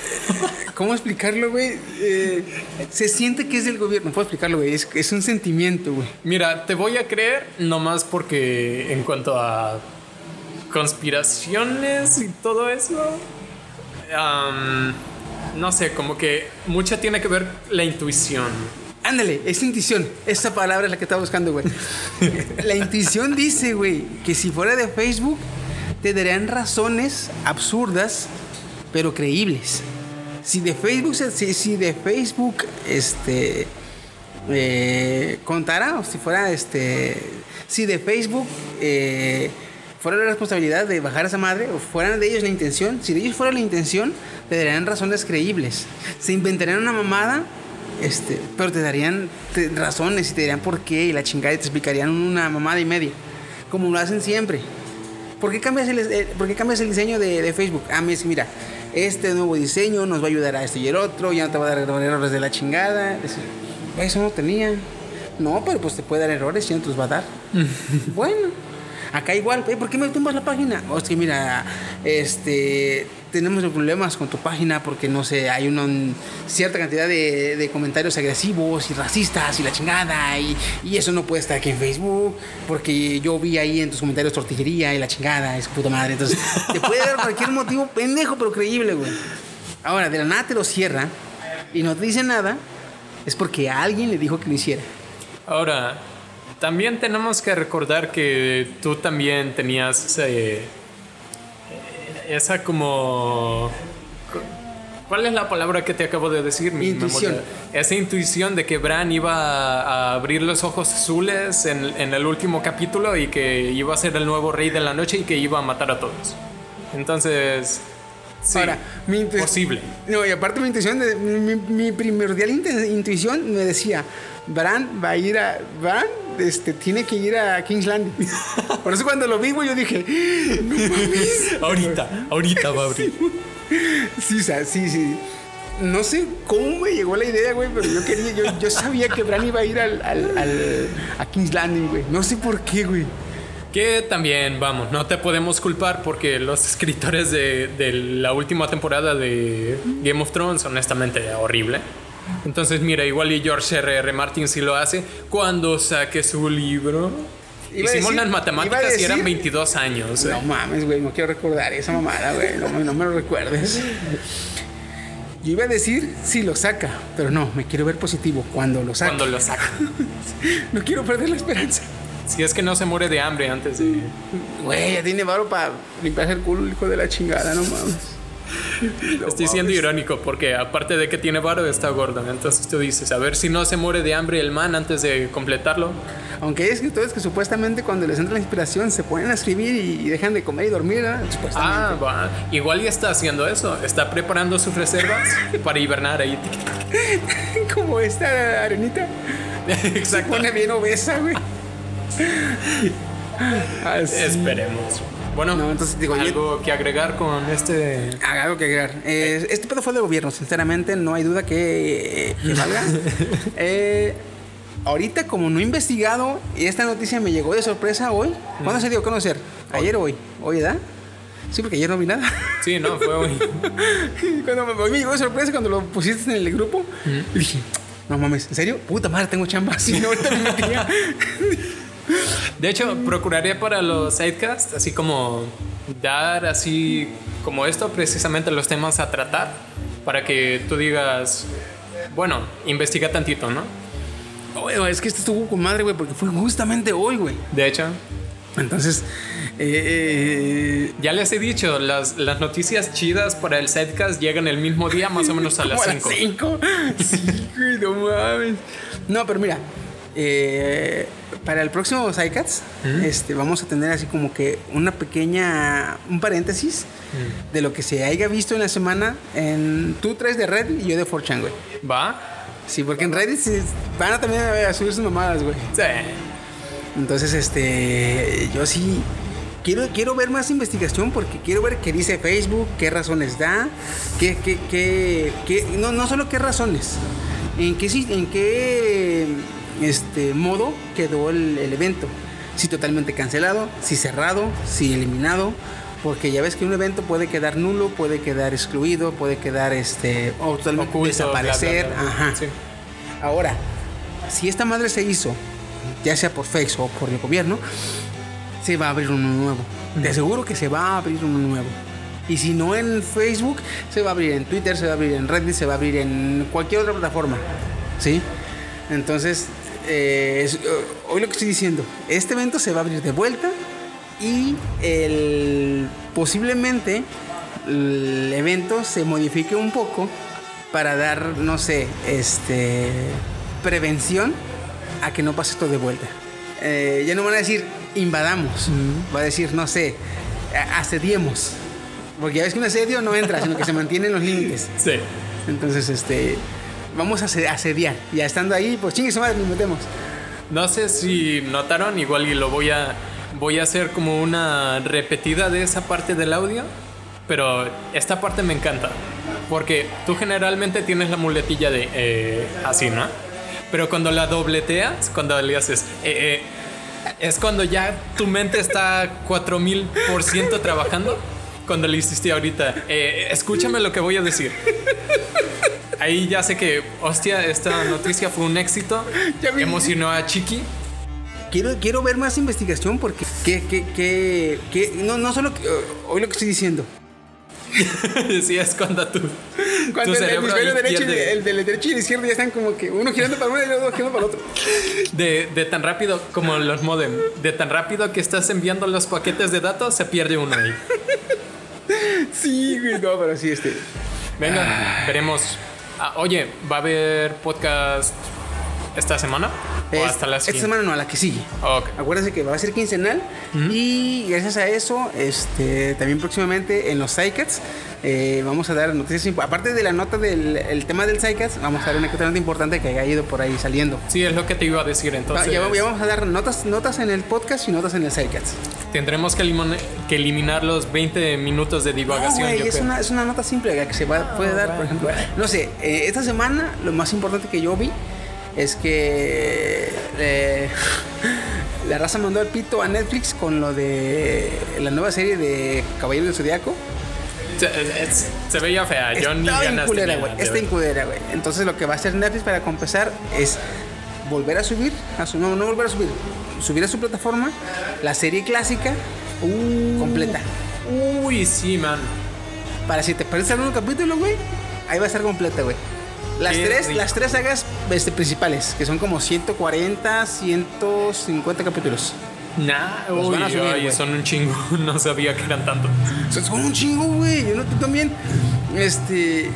¿Cómo explicarlo, güey? Eh, se siente que es del gobierno. No puedo explicarlo, güey. Es, es un sentimiento, güey. Mira, te voy a creer nomás porque en cuanto a conspiraciones y todo eso, no sé, como que mucho tiene que ver la intuición. Ándale, es intuición. Esa palabra es la que estaba buscando, güey. [laughs] la intuición dice, güey, que si fuera de Facebook, te darían razones absurdas, pero creíbles. Si de Facebook, si, si de Facebook, este, eh, contara, o si fuera, este, si de Facebook eh, fuera la responsabilidad de bajar a esa madre, o fuera de ellos la intención, si de ellos fuera la intención, te darían razones creíbles. Se inventarían una mamada, este, pero te darían te- razones y te dirían por qué y la chingada y te explicarían una mamada y media, como lo hacen siempre. ¿Por qué cambias el, eh, por qué cambias el diseño de, de Facebook? Ah, me dice, mira, este nuevo diseño nos va a ayudar a esto y el otro, ya no te va a dar errores de la chingada. Eso no tenía. No, pero pues te puede dar errores y no te los va a dar. [laughs] bueno, acá igual, "Eh, ¿por qué me tumbas la página? O que mira, este, tenemos problemas con tu página porque no sé, hay una cierta cantidad de, de comentarios agresivos y racistas y la chingada y, y eso no puede estar aquí en Facebook porque yo vi ahí en tus comentarios tortillería y la chingada, es puta madre. Entonces, te puede dar cualquier motivo pendejo pero creíble, güey. Ahora, de la nada te lo cierra y no te dice nada, es porque alguien le dijo que lo hiciera. Ahora, también tenemos que recordar que tú también tenías ese- esa como... ¿Cuál es la palabra que te acabo de decir? Mi Intuición. memoria. Esa intuición de que Bran iba a abrir los ojos azules en, en el último capítulo y que iba a ser el nuevo rey de la noche y que iba a matar a todos. Entonces, sí, Ahora, mi posible. No, y aparte mi intuición, de- mi, mi primordial intuición me decía, Bran va a ir a... Bran este, tiene que ir a King's Landing. [laughs] Por eso cuando lo vi, güey, yo dije, no mames. [laughs] Ahorita, ahorita va a abrir. Sí, sea, sí, sí. No sé cómo me llegó la idea, güey, pero yo quería, yo, yo sabía que Bran iba a ir al, al- al- a King's Landing, güey. No sé por qué, güey. Que también, vamos, no te podemos culpar porque los escritores de, de la última temporada de Game of Thrones, honestamente, horrible. Entonces, mira, igual y George R. R. Martin sí lo hace cuando saque su libro. Iba Hicimos decir- las matemáticas y eran decir- 22 años. eh. No mames, güey, no quiero recordar esa mamada, güey. No, me- no me lo recuerdes. Yo iba a decir si lo saca, pero no, me quiero ver positivo cuando lo saca. Cuando lo saca. [laughs] No quiero perder la esperanza. Si es que no se muere de hambre antes de... Güey, ya tiene varo para limpiarse el culo, hijo de la chingada, no mames. [laughs] No Estoy siendo mames. irónico porque aparte de que tiene varo está gordo. Entonces tú dices, a ver si no se muere de hambre el man antes de completarlo. Aunque hay escritores que supuestamente cuando les entra la inspiración se ponen a escribir y, dejan de comer y dormir. Supuestamente. Ah, va. Igual ya está haciendo eso. Está preparando sus reservas [laughs] para hibernar ahí. [laughs] Como esta arenita. Se Exacto. pone bien obesa, güey. Así. Esperemos. Bueno, No, entonces digo, yo- algo que agregar con este. Haga algo que agregar. Eh, este pedo fue del gobierno, sinceramente, no hay duda que, que valga. [laughs] Eh, ahorita, como no he investigado, y esta noticia me llegó de sorpresa hoy. ¿Cuándo se dio a conocer? ¿Ayer o hoy? ¿Hoy, edad? Sí, porque ayer no vi nada. Sí, no, fue hoy. [laughs] cuando me, me llegó de sorpresa cuando lo pusiste en el grupo, y dije, no mames, ¿en serio? Puta madre, tengo chamba. [laughs] Sí, no, ahorita me metía. De hecho, procuraría para los sidecasts, así como dar así como esto, precisamente los temas a tratar, para que tú digas, bueno, investiga tantito, ¿no? Oye, es que este estuvo con madre, güey, porque fue justamente hoy, güey. De hecho, Entonces, eh, ya les he dicho, las, las noticias chidas para el sidecast llegan el mismo día, más o menos a [laughs] las Como 5. 5. [laughs] Sí, güey, no mames. No, pero mira, eh, para el próximo Psycats, este, vamos a tener así como que una pequeña, un paréntesis de lo que se haya visto en la semana. En, tú traes de Red y yo de 4chan, güey. ¿Va? Sí, porque en Reddit van a también a subir sus mamadas, güey. Sí. Entonces, este, yo sí quiero, quiero ver más investigación porque quiero ver qué dice Facebook, qué razones da, qué, qué, qué, qué- no, no solo qué razones, en qué, en qué este, modo quedó el, el evento. Si totalmente cancelado, si cerrado, si eliminado. Porque ya ves que un evento puede quedar nulo, puede quedar excluido, puede quedar este, o totalmente Oculto, desaparecer. bla, bla, bla. Ajá. Sí. Ahora, si esta madre se hizo, ya sea por Facebook o por el gobierno, se va a abrir uno nuevo. Te aseguro que se va a abrir uno nuevo. Y si no en Facebook, se va a abrir en Twitter, se va a abrir en Reddit, se va a abrir en cualquier otra plataforma. ¿Sí? Entonces, eh, es- eh, hoy lo que estoy diciendo, este evento se va a abrir de vuelta y el, posiblemente el evento se modifique un poco para dar, no sé, este, prevención a que no pase esto de vuelta. Eh, ya no van a decir invadamos, va a decir, no sé, asediemos. Porque ya ves que un asedio no entra, sino que se mantienen los límites. Sí. Entonces, este, vamos a ase- asediar. Ya estando ahí, pues chingue su madre, nos metemos. No sé si notaron, igual y lo voy a voy a hacer como una repetida de esa parte del audio, pero esta parte me encanta porque tú generalmente tienes la muletilla de eh, así, ¿no? Pero cuando la dobleteas, cuando le haces eh, eh, es cuando ya tu mente está 4000% trabajando. Cuando le hiciste ahorita, eh, escúchame lo que voy a decir. Ahí ya sé que, hostia, esta noticia fue un éxito. [laughs] Ya. Emocionó a Chiqui. Quiero, quiero ver más investigación porque que, que, que, que- no, no solo que, eh, hoy lo que estoy diciendo. [laughs] sí, es cuando tú. Cuando tu el, el hemisferio derecho y pierde- el del derecho y el izquierdo ya están como que uno girando para uno y el otro girando para el otro. de, de tan rápido como los modem. De tan rápido que estás enviando los paquetes de datos, se pierde uno ahí. [laughs] Sí, güey, no, pero sí, este. Venga, veremos. Ah, oye, ¿va a haber podcast esta semana? ¿O Es- hasta la esta semana no, a la que sigue. Ok. Acuérdense que va a ser quincenal y gracias a eso, este, también próximamente en los Psycats eh, vamos a dar noticias, aparte de la nota del el tema del Psycats, vamos a dar una nota importante que haya ido por ahí saliendo. Sí, es lo que te iba a decir. Entonces, ya, ya vamos a dar notas, notas en el podcast y notas en el Psycats. tendremos que, que eliminar los 20 minutos de No, divagación. güey, yo es una, es una nota simple que se va- puede dar, por ejemplo. No sé, eh, esta semana lo más importante que yo vi es que eh, [laughs] la raza mandó al pito a Netflix con lo de la nueva serie de Caballero del Zodiaco. Se, es- se veía fea. Yo ni culera, güey. Está culera, güey. Entonces lo que va a hacer Netflix para compensar es volver a subir, a su, no, no volver a subir, subir a su plataforma la serie clásica completa. Uy, sí, man. Para si te parece algún capítulo, güey, ahí va a estar completa, güey. Las Qué tres, rico. las tres sagas este, principales, que son como 140, 150 capítulos. Nah, Los uy, van a subir, ay, güey. son un chingo. [laughs] No sabía que eran tanto. O sea, son un chingo, güey. Yo no, tú también. Este.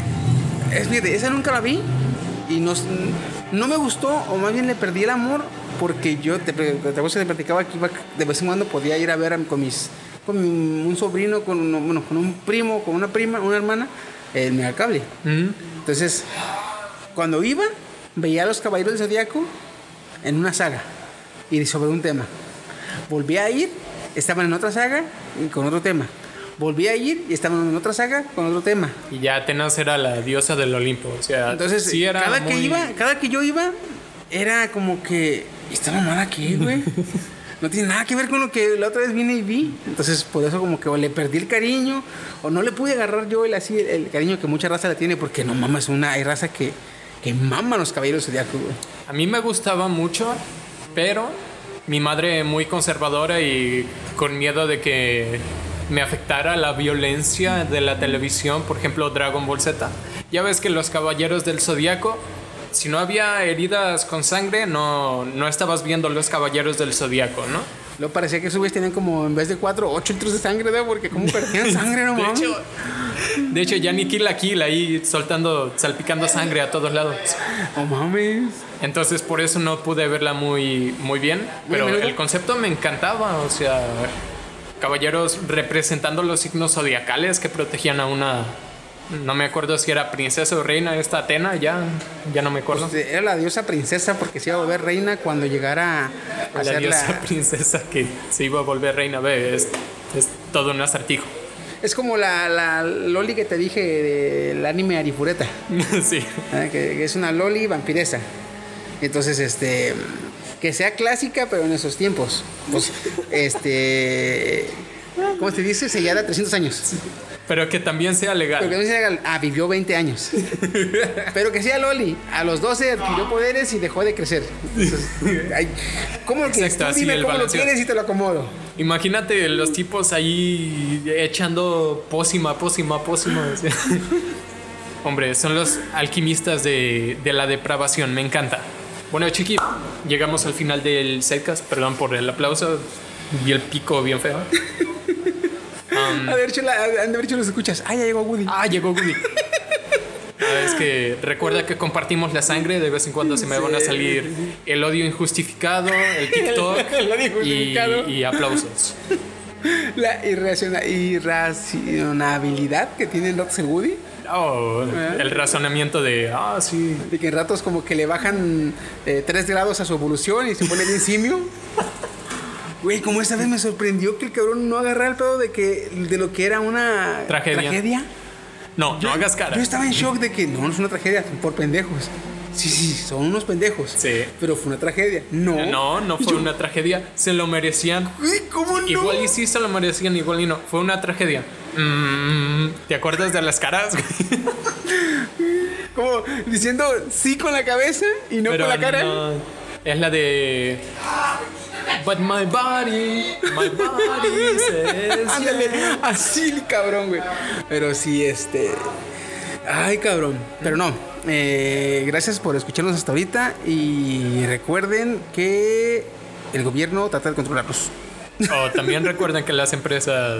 Es, fíjate, esa nunca la vi. Y no, no me gustó, o más bien le perdí el amor, porque yo te, te, te platicaba que iba, de vez en cuando podía ir a ver con mis. con un sobrino, con, uno- bueno, con un primo, con una prima, una hermana, el megacable. Mm. Entonces, cuando iba, veía a los caballeros del zodiaco en una saga y sobre un tema. Volví a ir estaban en otra saga y con otro tema. Volví a ir y estaban en otra saga con otro tema. Y ya Atenas era la diosa del Olimpo. O sea, Entonces, sí era cada que muy- iba, cada que yo iba, era como que. ¿Esta mamada qué, güey? [laughs] No tiene nada que ver con lo que la otra vez vine y vi. Entonces, por eso, como que o le perdí el cariño, o no le pude agarrar yo el, así, el, el cariño que mucha raza le tiene, porque no mames, una, hay raza que, que mama los caballeros zodiacos, güey. A mí me gustaba mucho, pero mi madre muy conservadora y con miedo de que me afectara la violencia de la televisión, por ejemplo Dragon Ball Z. Ya ves que los caballeros del zodiaco, si no había heridas con sangre, no, no estabas viendo los caballeros del zodiaco, ¿no? Luego parecía que esos güeyes tenían como, en vez de cuatro, ocho litros de sangre, ¿no? Porque como [laughs] perdían sangre, no De mames. hecho, de hecho, ya ni Kill la Kill ahí soltando, salpicando sangre a todos lados. No mames. Entonces por eso no pude verla muy, muy bien. Pero el concepto me encantaba. O sea, caballeros representando los signos zodiacales que protegían a una... No me acuerdo si era princesa o reina esta Atena, ya, ya no me acuerdo. Pues, Era la diosa princesa porque se iba a volver reina cuando llegara a la ser diosa la... [laughs] princesa que se iba a volver reina. Ve, es, es todo un acertijo. Es como la, la Loli que te dije del anime Arifureta. [laughs] sí. ¿eh? que, que es una Loli vampiresa. Entonces, este. Que sea clásica, pero en esos tiempos. Pues, este. ¿Cómo se dice? Sellada 300 años. Pero que también sea Pero que legal. no sea. Ah, vivió 20 años. [laughs] Pero que sea Loli. A los 12 adquirió poderes y dejó de crecer. Entonces, [laughs] ay, ¿Cómo quieres? Exacto, Tú dime el cómo lo quieres y te lo acomodo. Imagínate los tipos ahí echando pócima, pócima, pócima. [laughs] Hombre, son los alquimistas de, de la depravación, me encanta. Bueno, chiqui, llegamos al final del setcast. Perdón por el aplauso y el pico bien feo. Han de haber hecho, la- han de haber hecho los escuchas. Ah, ya llegó Woody. Ah, llegó Woody. [laughs] Es que recuerda que compartimos la sangre, de vez en cuando se me van a salir el odio injustificado, el TikTok [laughs] El odio y, injustificado. y aplausos. [laughs] La irraciona- irracionabilidad que tiene Lots y Woody. Oh, el razonamiento de, ah, sí, De que en ratos como que le bajan 3 grados a su evolución y se pone bien simio. Güey, como esta vez me sorprendió que el cabrón no agarrara el pedo de que de lo que era una Tragedia. No, no hagas cara. Yo estaba en shock de que no, no es una tragedia, por pendejos. Sí, sí, son unos pendejos. Sí. Pero fue una tragedia. No. No, no fue una tragedia. Se lo merecían. Güey, ¿cómo no? Igual y sí se lo merecían, igual y no. Fue una tragedia. Mm, ¿Te acuerdas de las caras? [laughs] Como diciendo sí con la cabeza y no Pero con la cara. no. Es la de. But my body, my body says [laughs] Ándale, así, cabrón, güey. Pero sí, este. Ay, cabrón. Pero no. eh, gracias por escucharnos hasta ahorita. Y recuerden que el gobierno trata de controlarnos. O también recuerden que las empresas.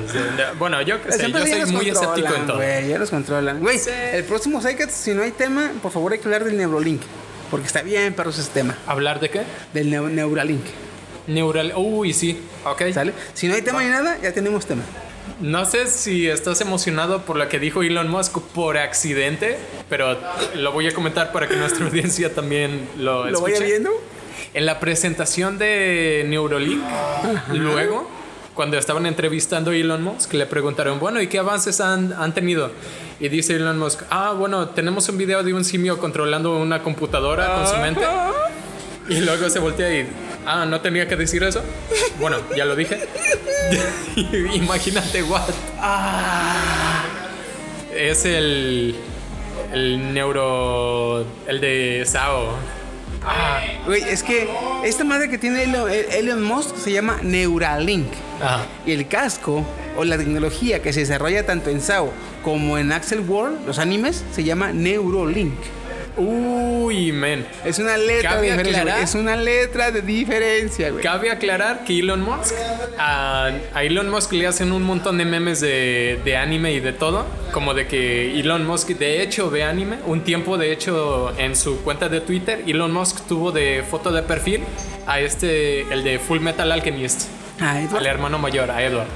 Bueno, yo que sé, yo soy muy escéptico en todo. Güey, ya los controlan. Güey, Sí. el próximo Psycats, si no hay tema, por favor hay que hablar del Neurolink. Porque está bien, perros, ese tema. ¿Hablar de qué? Del neu- Neuralink. Neural. Uy, sí. Ok. ¿Sale? Si no hay tema ni nada, ya tenemos tema. No sé si estás emocionado por lo que dijo Elon Musk por accidente, pero lo voy a comentar para que nuestra [laughs] audiencia también lo, ¿Lo vaya escuche. viendo? En la presentación de Neuralink, luego, cuando estaban entrevistando a Elon Musk, le preguntaron, bueno, ¿y qué avances han, han tenido? Y dice Elon Musk, ah, bueno, tenemos un video de un simio controlando una computadora con su mente. Y luego se voltea y, ah, no tenía que decir eso. Bueno, ya lo dije. [laughs] Imagínate, what. Es el. El neuro. El de Sao. Güey, es que esta madre que tiene Elon, Elon Musk se llama Neuralink. Ajá. Y el casco o la tecnología que se desarrolla tanto en SAO como en Axel World, los animes, se llama Neurolink. Uy, men. Es una letra Cabe de diferencia. aclarar-. Es una letra de diferencia, güey. Cabe aclarar que Elon Musk, a, a Elon Musk le hacen un montón de memes de, de anime y de todo, como de que Elon Musk de hecho ve anime. Un tiempo, de hecho, en su cuenta de Twitter, Elon Musk tuvo de foto de perfil a este, el de Full Metal Alchemist, Ah, Edward. al hermano mayor, a Edward.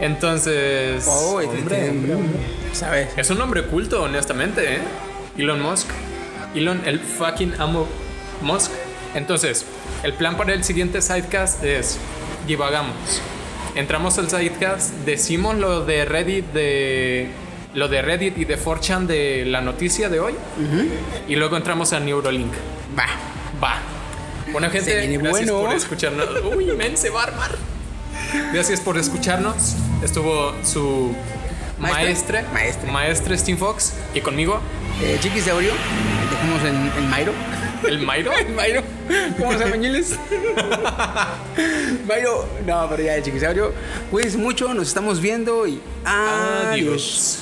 Entonces, Oh, este- hombre, hombre, hombre. ¿Sabes? es un hombre culto, honestamente, ¿eh? Elon Musk. Elon, el fucking amo Musk. Entonces, el plan para el siguiente sidecast es divagamos entramos al Sidecast, decimos lo de Reddit de lo de Reddit y de 4chan de la noticia de hoy y luego entramos a Neurolink. Va. Va. Bueno, gente, gracias bueno. por escucharnos. Uy, men, se va a armar. Gracias por escucharnos. Estuvo su Maestre. maestre, Maestre. Steve Fox y conmigo, Eh, Chiquisaurio. Dejamos en, en Mairo. el Mairo. Mairo. ¿Cómo se llama, [laughs] Ñiles? [laughs] Mairo. No, pero ya, Chiquisaurio. Cuídense mucho. Nos estamos viendo y. Adiós. Adiós.